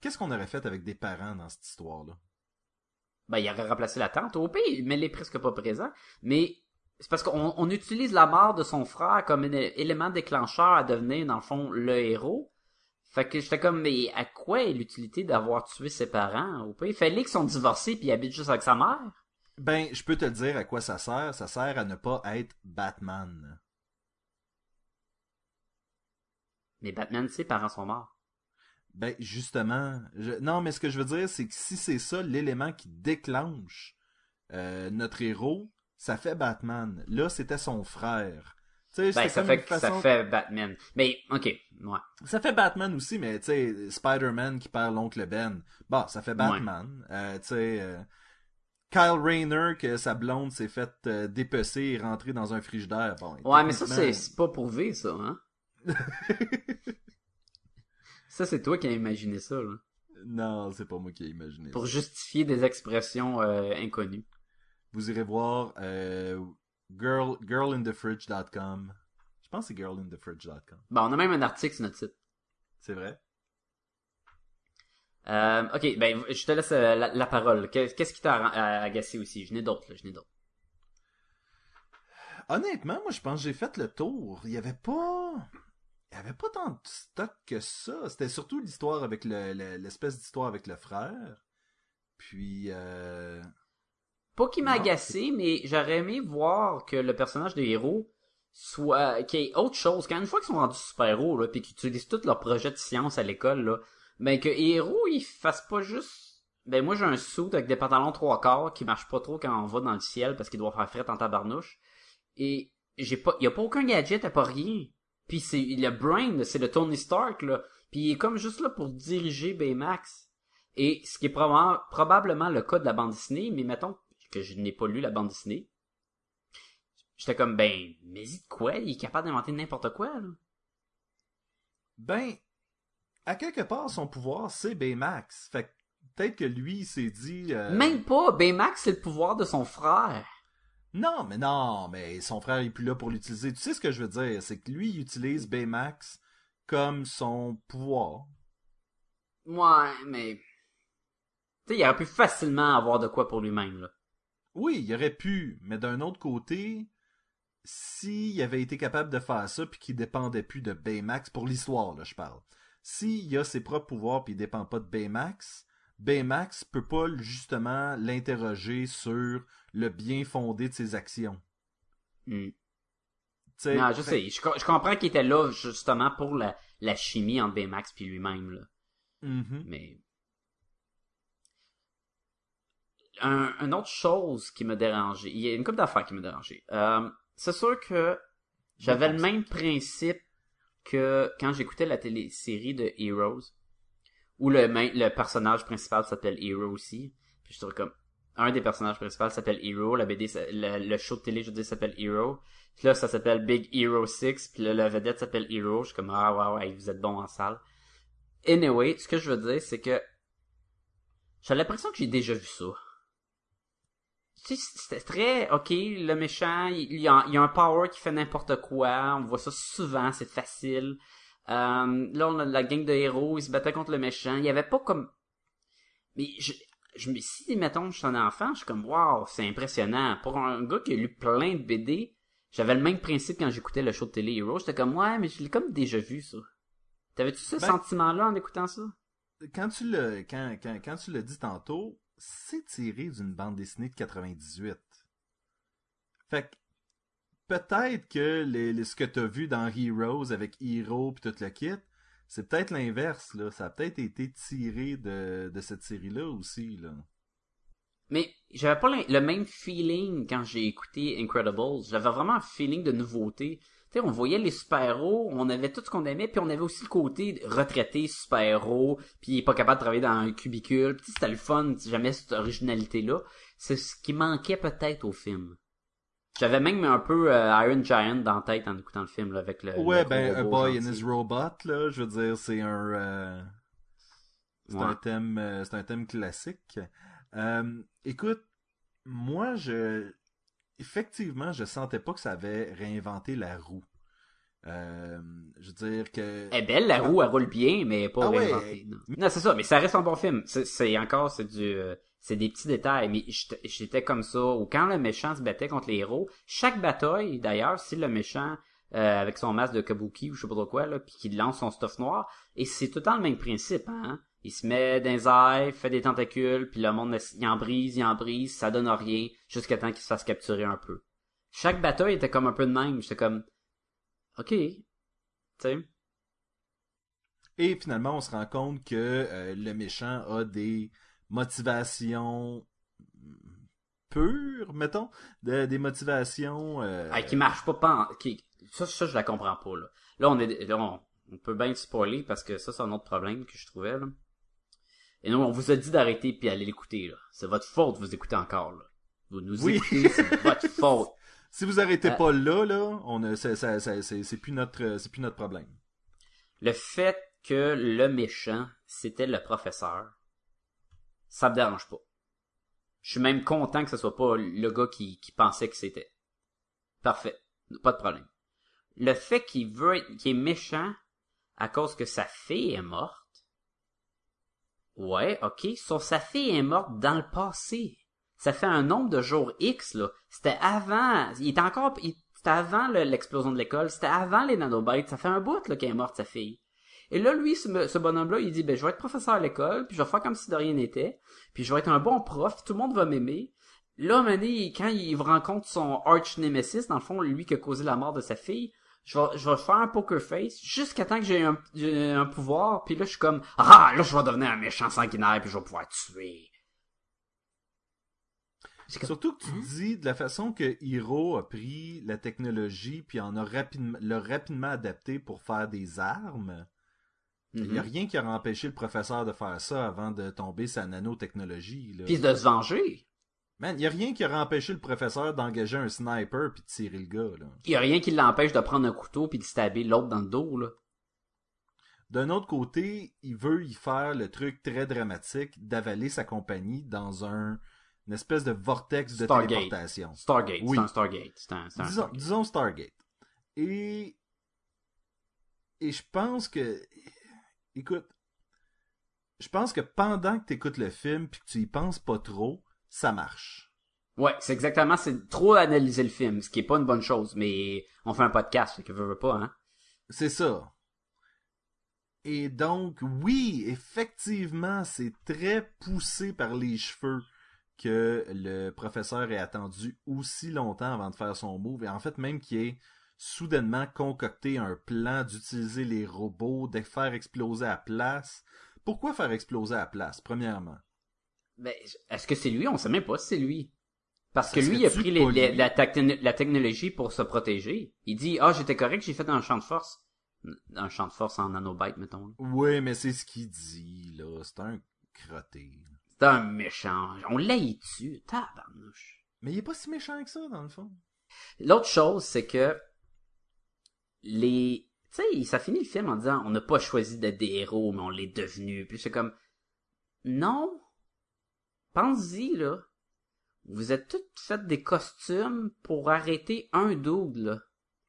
qu'est-ce qu'on aurait fait avec des parents dans cette histoire là Ben, il aurait remplacé la tante au pire, mais elle est presque pas présent. Mais c'est parce qu'on on utilise la mort de son frère comme un élément déclencheur à devenir, dans le fond, le héros. Fait que j'étais comme, mais à quoi est l'utilité d'avoir tué ses parents? Au fallait qu'ils sont divorcés puis ils habitent juste avec sa mère. Ben, je peux te le dire à quoi ça sert, ça sert à ne pas être Batman. Mais Batman, ses parents sont morts. Ben justement, je... non mais ce que je veux dire c'est que si c'est ça l'élément qui déclenche euh, notre héros, ça fait Batman. Là, c'était son frère. Ben, ça fait, ça fait Batman. Mais, ok, ouais. Ça fait Batman aussi, mais tu sais, Spider-Man qui perd l'oncle Ben. Bah, ça fait Batman. Euh, tu sais, euh, Kyle Rayner que sa blonde s'est faite euh, dépecer et rentrer dans un frigidaire. Bon, Ouais, mais ça, c'est pas prouvé, ça, hein? ça, c'est toi qui as imaginé ça, là. non, c'est pas moi qui ai imaginé. Pour ça. justifier des expressions euh, inconnues. Vous irez voir euh, girl, girlinthefridge.com. Je pense que c'est girlinthefridge.com. Bon, on a même un article sur notre site. C'est vrai? Euh, ok, ben, je te laisse euh, la, la parole. Qu'est- Qu'est-ce qui t'a agacé aussi? Je n'ai d'autres, là, je n'ai d'autres. Honnêtement, moi, je pense que j'ai fait le tour. Il y avait pas... Il y avait pas tant de stock que ça. C'était surtout l'histoire avec le, le- l'espèce d'histoire avec le frère. Puis, euh... Pas qu'il m'a Non, agacé, mais j'aurais aimé voir que le personnage de héros soit qu'il y ait autre chose. Quand une fois qu'ils sont rendus super-héros, là, puis qu'ils utilisent tout leur projet de science à l'école, là, ben que héros, ils fassent pas juste. Ben moi j'ai un suit avec des pantalons trois quarts qui marche pas trop quand on va dans le ciel parce qu'il doit faire fret en tabarnouche. Et j'ai pas. Y a pas aucun gadget, a pas rien. Puis c'est le brain, c'est le Tony Stark, là. Puis il est comme juste là pour diriger Baymax. Et ce qui est proba- probablement le cas de la bande dessinée, mais mettons que je n'ai pas lu la bande dessinée. J'étais comme, ben, mais y de quoi? Il est capable d'inventer n'importe quoi, là. Ben, à quelque part, son pouvoir, c'est Baymax. Fait que peut-être que lui, il s'est dit... euh, Même pas! Baymax, c'est le pouvoir de son frère. Non, mais non, mais son frère est plus là pour l'utiliser. Tu sais ce que je veux dire? C'est que lui, il utilise Baymax comme son pouvoir. Ouais, mais... Tu sais, il aurait pu facilement avoir de quoi pour lui-même, là. Oui, il aurait pu, mais d'un autre côté, s'il avait été capable de faire ça puis qu'il dépendait plus de Baymax, pour l'histoire, là, je parle. S'il a ses propres pouvoirs puis il dépend pas de Baymax, Baymax peut pas justement l'interroger sur le bien fondé de ses actions. Non, je fait- sais. Je, co- je comprends qu'il était là, justement, pour la, la chimie entre Baymax puis lui-même, là. Mhm. Mais... Un, une autre chose qui m'a dérangé, il y a une couple d'affaires qui m'a dérangé. Euh, c'est sûr que j'avais le même principe que quand j'écoutais la télésérie de Heroes, où le, main- le personnage principal s'appelle Hero aussi. Puis je trouve comme un des personnages principaux s'appelle Hero, la BD, le, show de télé, je dire, s'appelle Hero. Puis là, ça s'appelle Big Hero 6, puis là, la vedette s'appelle Hero. Je suis comme, ah ouais, ouais, vous êtes bon en salle. Anyway, ce que je veux dire, c'est que j'ai l'impression que j'ai déjà vu ça. Tu sais, c'était très, ok, le méchant, il y a un power qui fait n'importe quoi, on voit ça souvent, c'est facile. Euh, là, on a la gang de héros, ils se battaient contre le méchant, il y avait pas comme... Mais je, je me si, mettons, je suis un enfant, je suis comme, waouh, c'est impressionnant. Pour un gars qui a lu plein de BD, j'avais le même principe quand j'écoutais le show de télé Hero, j'étais comme, ouais, mais je l'ai comme déjà vu, ça. T'avais-tu ce Ben- sentiment-là en écoutant ça? Quand tu l'as, quand, quand, quand tu l'as dit tantôt, c'est tiré d'une bande dessinée de 98. Fait que, peut-être que ce que t'as vu dans Heroes avec Hero pis tout le kit, c'est peut-être l'inverse, là. Ça a peut-être été tiré de, de cette série-là aussi, là. Mais j'avais pas le même feeling quand j'ai écouté Incredibles. J'avais vraiment un feeling de nouveauté. On voyait les super-héros, on avait tout ce qu'on aimait, puis on avait aussi le côté retraité super-héros, puis pas capable de travailler dans un cubicule. Puis c'était le fun, jamais cette originalité-là. C'est ce qui manquait peut-être au film. J'avais même un peu euh, Iron Giant dans la tête en écoutant le film, là, avec le... Ouais, le ben, A Boy and. His Robot, là, je veux dire, c'est un, euh, c'est Ouais. un thème, euh, c'est un thème classique. Euh, écoute, moi, je, effectivement, je sentais pas que ça avait réinventé la roue. Euh, je veux dire que, Elle est belle, la roue, elle roule bien, mais pas Ah ouais. Non, Non, c'est ça, mais ça reste un bon film. C'est- encore, c'est du, euh, c'est des petits détails, mais j'étais j'étais comme ça. Ou quand le méchant se battait contre les héros, chaque bataille, d'ailleurs, si le méchant euh, avec son masque de kabuki ou je sais pas trop quoi, là, puis qu'il lance son stuff noir, et c'est tout le temps le même principe, hein. Il se met dans les airs, fait des tentacules, puis le monde, il en brise, il en brise, ça donne rien, jusqu'à temps qu'il se fasse capturer un peu. Chaque bataille était comme un peu de même. J'étais comme, ok, tu sais. et finalement, on se rend compte que euh, le méchant a des motivations pures, mettons, de- des motivations. euh, Ah, qui marche pas, pas en- qui, ça, ça, je la comprends pas, là. Là, on est, là, on, on peut bien le spoiler parce que ça, c'est un autre problème que je trouvais, là. Et nous, on vous a dit d'arrêter puis aller l'écouter, là. C'est votre faute, vous écoutez encore, là. Vous nous Oui. écoutez, c'est votre faute. Si vous arrêtez Euh, pas là, là, on c'est, plus notre, c'est plus notre problème. Le fait que le méchant, c'était le professeur, ça me dérange pas. Je suis même content que ce soit pas le gars qui, qui pensait que c'était. Parfait. Pas de problème. Le fait qu'il veut être, qu'il est méchant à cause que sa fille est morte. Ouais, ok, sauf sa fille est morte dans le passé. Ça fait un nombre de jours X, là. C'était avant, il était encore, c'était avant le- l'explosion de l'école, c'était avant les nanobites, ça fait un bout, là, qu'elle est morte, sa fille. Et là, lui, ce, bonhomme-là, il dit, ben, je vais être professeur à l'école, puis je vais faire comme si de rien n'était, puis je vais être un bon prof, tout le monde va m'aimer. Là, donné, quand il rencontre son arch nemesis, dans le fond, lui qui a causé la mort de sa fille, je vais, je vais faire un poker face jusqu'à temps que j'ai un, j'ai un pouvoir, puis là, je suis comme, ah, là, je vais devenir un méchant sanguinaire, puis je vais pouvoir tuer. Comme- Surtout que tu te dis de la façon que Hiro a pris la technologie puis en a rapidement, l'a rapidement adapté pour faire des armes. Il n'y a Mhm. rien qui aurait empêché le professeur de faire ça avant de tomber sa nanotechnologie. Là. Puis de se venger. Man, il n'y a rien qui aurait empêché le professeur d'engager un sniper puis de tirer le gars. Là. Il y a rien qui l'empêche de prendre un couteau puis de stabber l'autre dans le dos, là. D'un autre côté, il veut y faire le truc très dramatique d'avaler sa compagnie dans un une espèce de vortex de Stargate. téléportation. Stargate, Oui. c'est un Stargate. C'est un, c'est un disons, Stargate. disons Stargate. Et et je pense que écoute, je pense que pendant que tu écoutes le film puis que tu y penses pas trop, ça marche. Ouais, c'est exactement, c'est trop analyser le film, ce qui est pas une bonne chose, mais on fait un podcast, fait que veut, veut pas, hein. C'est ça. Et donc, oui, effectivement, c'est très poussé par les cheveux que le professeur ait attendu aussi longtemps avant de faire son move. Et en fait, même qu'il ait soudainement concocté un plan d'utiliser les robots, de faire exploser à place. Pourquoi faire exploser à place, premièrement? Ben, est-ce que c'est lui? On sait même pas si c'est lui. Parce que lui, il a pris les- les- la, techno- la technologie pour se protéger. Il dit, ah, j'étais correct, j'ai fait un champ de force. Un champ de force en nanobite, mettons. Oui, mais c'est ce qu'il dit, là. C'est un crotté. C'est un méchant. On l'a dessus. Tabarnouche? Mais il est pas si méchant que ça, dans le fond. L'autre chose, c'est que les, tu sais, ça finit le film en disant, on n'a pas choisi d'être des héros, mais on l'est devenu. Puis c'est comme, non. Pense-y, là. Vous êtes toutes faites des costumes pour arrêter un double, là.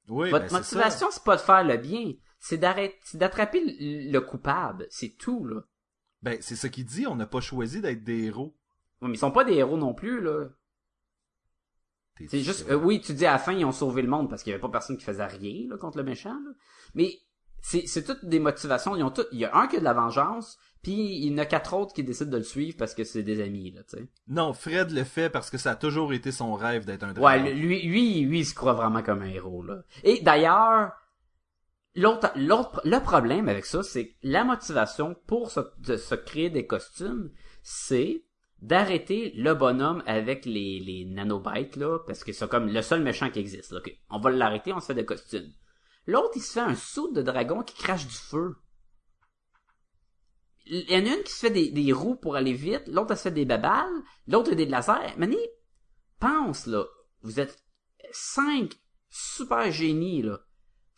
Oui, Votre ben, c'est ça. motivation, c'est pas de faire le bien. C'est d'arrêter, c'est d'attraper le coupable. C'est tout, là. Ben, c'est ce qu'il dit, on n'a pas choisi d'être des héros. Ouais, mais ils sont pas des héros non plus, là. C'est juste, euh, oui, tu dis à la fin, ils ont sauvé le monde parce qu'il y avait pas personne qui faisait rien, là, contre le méchant, là. Mais, c'est, c'est toutes des motivations. Ils ont tout, il y a un qui a de la vengeance, puis il y en a quatre autres qui décident de le suivre parce que c'est des amis, là, tu sais. Non, Fred le fait parce que ça a toujours été son rêve d'être un dragon. Ouais, lui, lui, lui, il se croit vraiment comme un héros, là. Et d'ailleurs, l'autre, l'autre, le problème avec ça, c'est que la motivation pour se, se créer des costumes, c'est d'arrêter le bonhomme avec les, les nanobites, là, parce que c'est comme le seul méchant qui existe, là. On va l'arrêter, on se fait des costumes. L'autre, il se fait un saut de dragon qui crache du feu. Il y en a une qui se fait des, des roues pour aller vite, l'autre, elle se fait des babales, l'autre des lasers. Mané, pense, là, vous êtes cinq super génies, là.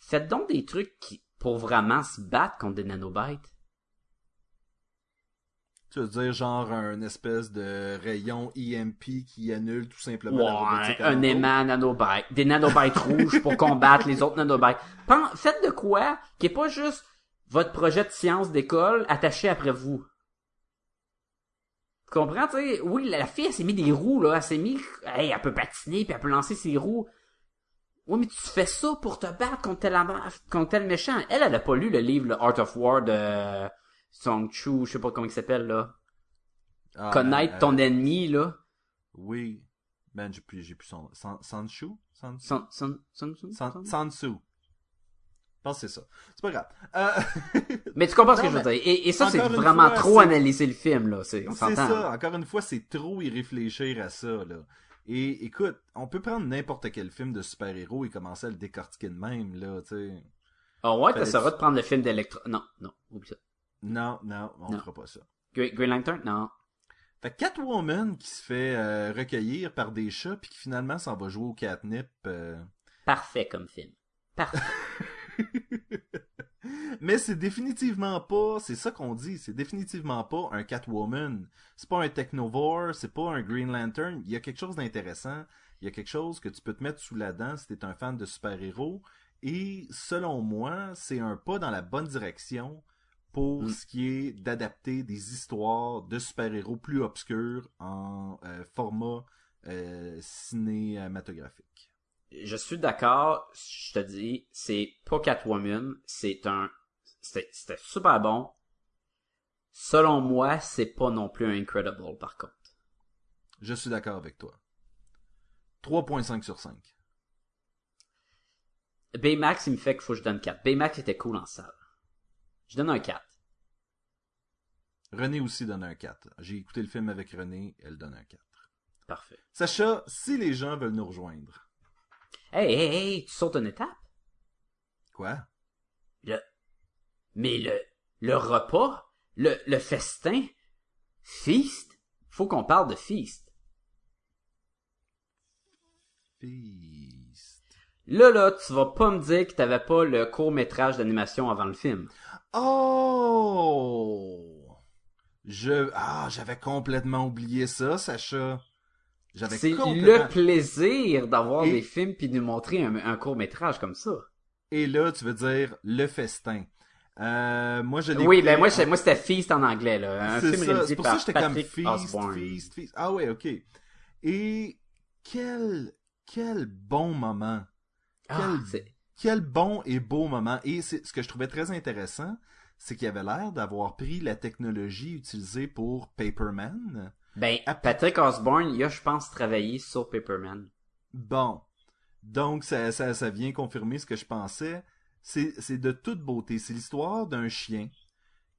Faites donc des trucs qui, pour vraiment se battre contre des nanobites. Tu veux dire genre un espèce de rayon EMP qui annule tout simplement la robotique. un aimant nanobite, des nanobites rouges pour combattre les autres nanobites. Pen- Faites de quoi qui est pas juste votre projet de science d'école attaché après vous. Tu comprends, tu sais? Oui, la la fille, elle s'est mis des roues, là. Elle s'est mis, hey, elle peut patiner puis elle peut lancer ses roues. Oui, mais tu fais ça pour te battre contre tel, contre tel méchant. Elle, elle a pas lu le livre, le Art of War de Song Chu, je sais pas comment il s'appelle, là. Ah, Connaître euh, ton ennemi, là. Oui. Ben, j'ai plus, j'ai plus son... San- Sanchu? San- son, San- son- Sansu. Je pense que c'est ça. C'est pas grave. Euh, Mais tu comprends ce que je veux dire. Et, et ça, c'est vraiment fois, trop analyser le film, là. C'est, ça. Encore une fois, c'est trop y réfléchir à ça, là. Et écoute, on peut prendre n'importe quel film de super-héros et commencer à le décortiquer de même, là, tu sais. Ah ouais, Fallait- t'essaieras de prendre le film d'électro... Non, non, oublie ça. Non, non, on Non. fera pas ça. Green, Green Lantern? Non. Fait que Catwoman qui se fait euh, recueillir par des chats puis qui finalement s'en va jouer au catnip. euh, Parfait comme film. Parfait. Mais c'est définitivement pas, c'est ça qu'on dit, c'est définitivement pas un Catwoman. C'est pas un Technovore, c'est pas un Green Lantern. Il y a quelque chose d'intéressant. Il y a quelque chose que tu peux te mettre sous la dent si t'es un fan de super-héros. Et selon moi, c'est un pas dans la bonne direction pour Mm. ce qui est d'adapter des histoires de super-héros plus obscures en euh, format euh, cinématographique. Je suis d'accord, je te dis, c'est pas Catwoman, c'est un, c'était super bon. Selon moi, c'est pas non plus un Incredible, par contre. Je suis d'accord avec toi. 3.5 sur 5. Baymax, il me fait qu'il faut que je donne 4. Baymax était cool en salle. Je donne un 4. René aussi donne un 4. J'ai écouté le film avec René, elle donne un 4. Parfait. Sacha, si les gens veulent nous rejoindre. Hey, hey, hey, tu sautes une étape? Quoi? Le... Mais le, le repas, le, le festin, feast, faut qu'on parle de feast. Feast. Là, là, tu vas pas me dire que t'avais pas le court-métrage d'animation avant le film. Oh! Je, ah, j'avais complètement oublié ça, Sacha. C'est complètement... le plaisir d'avoir Et- des films puis de nous montrer un, un court-métrage comme ça. Et là, tu veux dire le festin. Euh, moi, je Oui, ben moi, en- moi c'était Feast en anglais, là. Un C'est film ça, réalisé c'est pour par ça que j'étais comme feast, feast, feast. Ah ouais, ok. Et quel, quel bon moment. Ah, Quel, quel bon et beau moment. Et ce que je trouvais très intéressant, c'est qu'il avait l'air d'avoir pris la technologie utilisée pour Paperman. Ben, Patrick Osborne, il a, je pense, travaillé sur Paperman. Bon. Donc, ça, ça, ça vient confirmer ce que je pensais. C'est, de toute beauté. C'est l'histoire d'un chien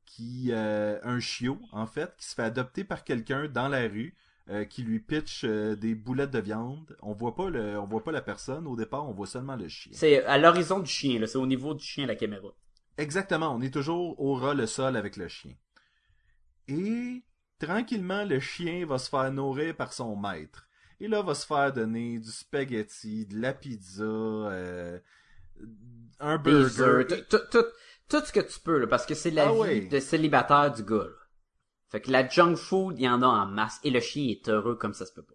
qui, euh, un chiot, en fait, qui se fait adopter par quelqu'un dans la rue, euh, qui lui pitch euh, des boulettes de viande. On voit pas le, on voit pas la personne au départ, on voit seulement le chien. C'est à l'horizon du chien. C'est au niveau du chien, la caméra. Exactement, on est toujours au ras le sol avec le chien. Et tranquillement, le chien va se faire nourrir par son maître. Et là, va se faire donner du spaghetti, de la pizza, euh, un burger. tout, tout, tout, tout ce que tu peux, là, parce que c'est la Ah vie ouais. de célibataire du gars, là. Fait que la junk food, il y en a en masse, et le chien est heureux comme ça se peut pas.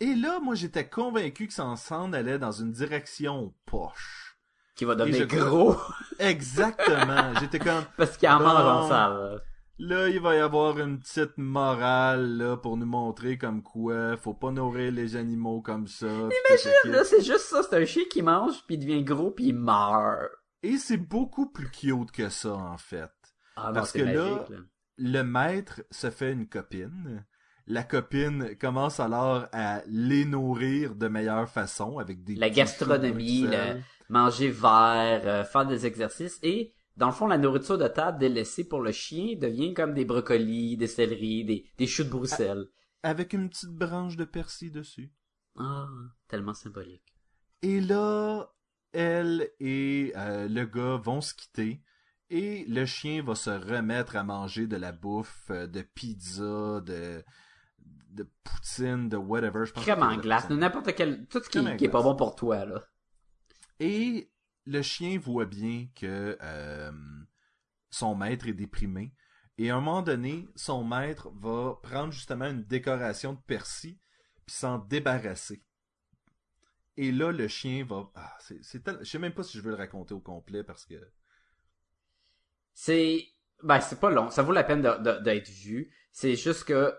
Et là, moi, j'étais convaincu que ça s'en allait dans une direction poche. Qui va devenir crois- gros, Exactement. j'étais comme, parce qu'il en mange en salle. Là, il va y avoir une petite morale là pour nous montrer comme quoi faut pas nourrir les animaux comme ça. kit. Là, c'est juste ça, c'est un chien qui mange, puis il devient gros, puis il meurt. Et c'est beaucoup plus cute que ça en fait. Ah non, Parce que là, magique, là. Le maître se fait une copine. La copine commence alors à les nourrir de meilleure façon avec des La gastronomie, le- manger vert, euh, faire des exercices et dans le fond la nourriture de table délaissée pour le chien devient comme des brocolis, des céleris, des, des choux de Bruxelles. avec une petite branche de persil dessus. Ah, tellement symbolique. Et là, elle et euh, le gars vont se quitter. Et le chien va se remettre à manger de la bouffe, euh, de pizza, de, de poutine, de whatever. Je pense Crème que en glace, n'importe quel, tout ce qui, qui est pas bon pour toi là. Et le chien voit bien que euh, son maître est déprimé. Et à un moment donné, son maître va prendre justement une décoration de persil puis s'en débarrasser. Et là, le chien va... Ah, c'est, Je sais même pas si je veux le raconter au complet parce que... C'est, ben c'est pas long, ça vaut la peine d'être vu. C'est juste que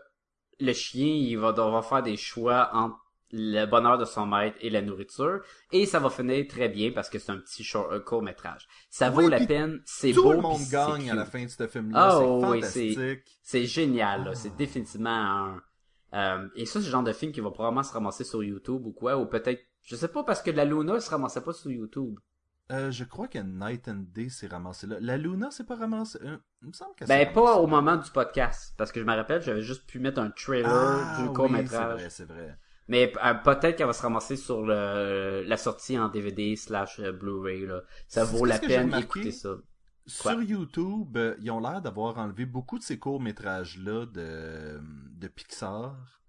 le chien, il va devoir faire des choix entre le bonheur de son maître et la nourriture, et ça va finir très bien parce que c'est un petit court métrage. Ça vaut Oui, la peine, c'est Tout beau. le monde gagne à la fin de ce film-là. Ah, c'est oui, c'est- fantastique. C'est génial, là. Ah. C'est définitivement un... euh, et ça, c'est le genre de film qui va probablement se ramasser sur YouTube ou quoi, ou peut-être... Je sais pas, parce que la Luna se ramassait pas sur YouTube. Euh, je crois que Night and Day s'est ramassé là. La Luna s'est pas ramassée. euh, il me semble s'est Ben, pas au moment du podcast, parce que je me rappelle, j'avais juste pu mettre un trailer Ah, du oui, court-métrage. c'est vrai, c'est vrai. Mais euh, peut-être qu'elle va se ramasser sur le la sortie en DVD slash euh, Blu-ray, là. Ça vaut la peine d'écouter ça. Quoi? Sur YouTube, euh, ils ont l'air d'avoir enlevé beaucoup de ces courts-métrages-là de, de Pixar.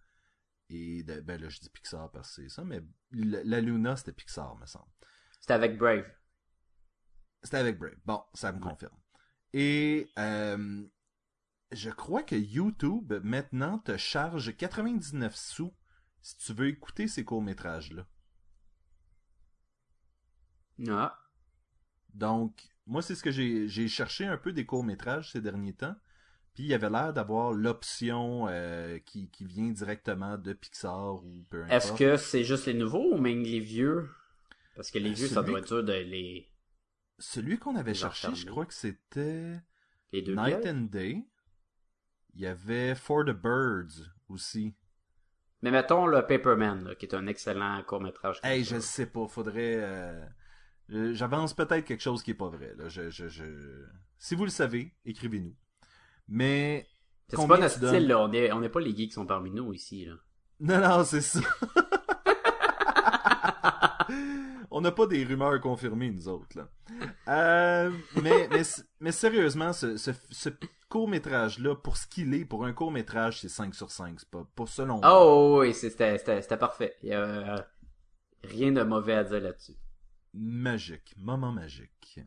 Et de, ben là, je dis Pixar parce que c'est ça, mais la, la Luna, c'était Pixar, me semble. C'était avec Brave. C'était avec Brave. Bon, ça me confirme. Et euh, je crois que YouTube, maintenant, te charge 99 sous si tu veux écouter ces courts-métrages-là. Ah. Donc, moi, c'est ce que j'ai j'ai cherché un peu des courts-métrages ces derniers temps. Puis il y avait l'air d'avoir l'option euh, qui, qui vient directement de Pixar ou peu importe. Est-ce que c'est juste les nouveaux ou même les vieux? Parce que les Euh, vieux, ça doit être dur de les, Celui qu'on avait Les cherché, je crois que c'était les deux Night and Day. Il y avait For the Birds aussi. Mais mettons le Paperman, là, qui est un excellent court-métrage. Hey, je sais pas, faudrait. euh, euh, J'avance peut-être quelque chose qui est pas vrai. Là. Je, je, je... Si vous le savez, écrivez-nous. Mais C'est pas notre donnes? style, là. On est, on est pas les geeks qui sont parmi nous ici, là. Non, non, c'est ça. On n'a pas des rumeurs confirmées, nous autres, là. Euh, mais, mais, mais sérieusement, ce, ce, ce court-métrage-là, pour ce qu'il est, pour un court-métrage, c'est 5 sur 5. C'est pas pour selon moi. Oh, oui, c'était, parfait. Il y a euh, rien de mauvais à dire là-dessus. Magique. Moment magique.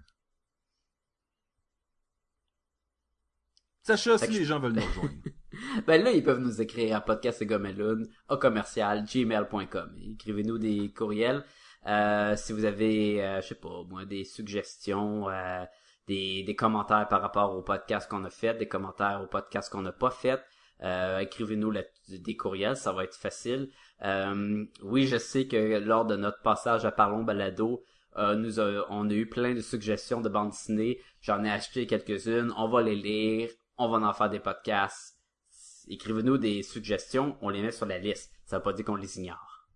Sacha, si que les je- gens veulent nous rejoindre. Ben là, ils peuvent nous écrire à podcastgomelun, au commercial, gmail.com. Écrivez-nous des courriels. Euh, si vous avez, euh, je sais pas, moi, des suggestions, euh, des, des commentaires par rapport au podcast qu'on a fait, des commentaires au podcast qu'on n'a pas fait, euh, écrivez-nous des courriels, ça va être facile. Euh, oui, je sais que lors de notre passage à Parlons Balado, euh, nous on a eu plein de suggestions de bandes dessinées. J'en ai acheté quelques-unes. On va les lire. On va en faire des podcasts. Écrivez-nous des suggestions. On les met sur la liste. Ça veut pas dire qu'on les ignore.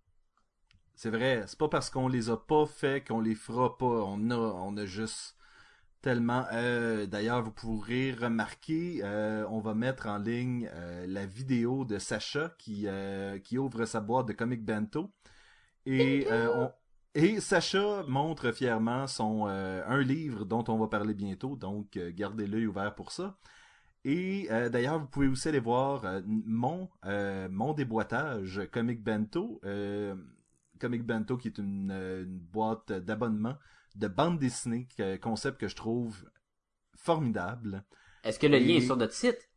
C'est vrai, c'est pas parce qu'on les a pas fait qu'on les fera pas. On a, on a juste tellement. euh, D'ailleurs, vous pourrez remarquer, euh, on va mettre en ligne euh, la vidéo de Sacha qui euh, qui ouvre sa boîte de comic bento et euh, on et Sacha montre fièrement son euh, un livre dont on va parler bientôt, donc euh, gardez l'œil ouvert pour ça. Et euh, d'ailleurs, vous pouvez aussi aller voir euh, mon euh, mon déboîtage Comic Bento, Comic Bento qui est une, une boîte d'abonnement de bande dessinée, concept que je trouve formidable. Est-ce que le lien est sur notre site?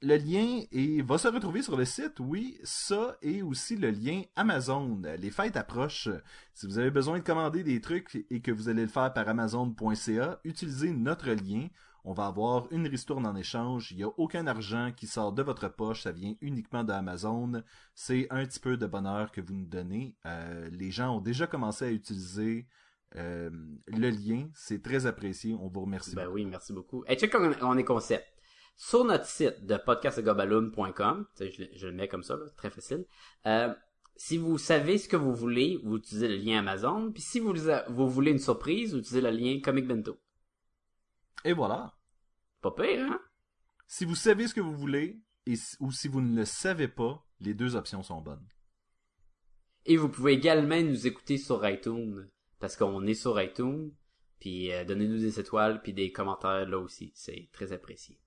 Le lien est, va se retrouver sur le site, oui, ça et aussi le lien Amazon. Les fêtes approchent. Si vous avez besoin de commander des trucs et que vous allez le faire par amazon.ca, utilisez notre lien. On va avoir une ristourne en échange. Il n'y a aucun argent qui sort de votre poche. Ça vient uniquement d'Amazon. C'est un petit peu de bonheur que vous nous donnez. Euh, les gens ont déjà commencé à utiliser euh, le lien. C'est très apprécié. On vous remercie. Ben oui, merci beaucoup. Hey, check comme on est concept. Sur notre site de podcastgobaloon.com, je, le- je le mets comme ça, là, très facile. Euh, si vous savez ce que vous voulez, vous utilisez le lien Amazon. Puis si vous, vous voulez une surprise, vous utilisez le lien Comic Bento. Et voilà. Pas pire, hein? Si vous savez ce que vous voulez, et ou si vous ne le savez pas, les deux options sont bonnes. Et vous pouvez également nous écouter sur iTunes, parce qu'on est sur iTunes. Puis euh, donnez-nous des étoiles, puis des commentaires là aussi. C'est très apprécié.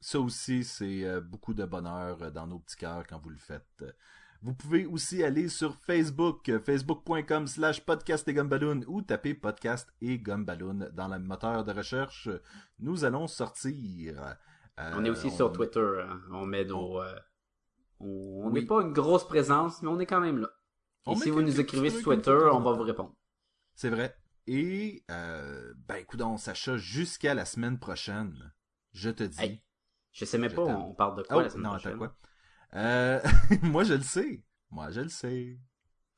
Ça aussi, c'est euh, beaucoup de bonheur euh, dans nos petits cœurs quand vous le faites. Vous pouvez aussi aller sur Facebook, euh, facebook.com slash podcast et gumballoon ou taper podcast et gumballoon dans le moteur de recherche. Nous allons sortir. Euh, on est aussi sur Twitter. hein. On met nos... euh, on on n'est Oui. pas une grosse présence, mais on est quand même là. On Et si vous nous écrivez sur Twitter, on va vous répondre. C'est vrai. Et, euh, ben écoute, on Sacha, jusqu'à la semaine prochaine, je te dis... Hey, Je sais même Je pas, on parle de quoi Oh, la semaine non, prochaine? quoi? Euh, moi, je le sais. Moi, je le sais.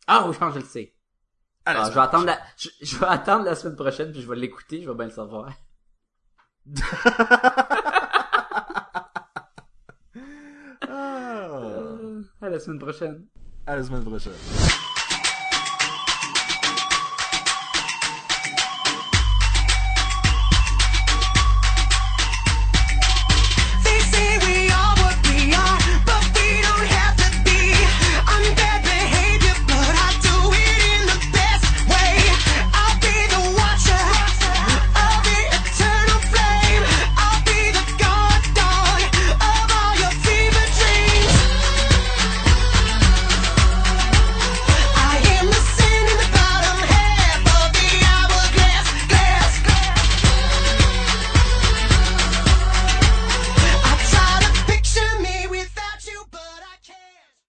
Ah oui, je pense que je le sais. Ah, je, vais attendre la... je, je vais attendre la semaine prochaine, puis je vais l'écouter, je vais bien le savoir. Ah. Euh, à la semaine prochaine. À la semaine prochaine.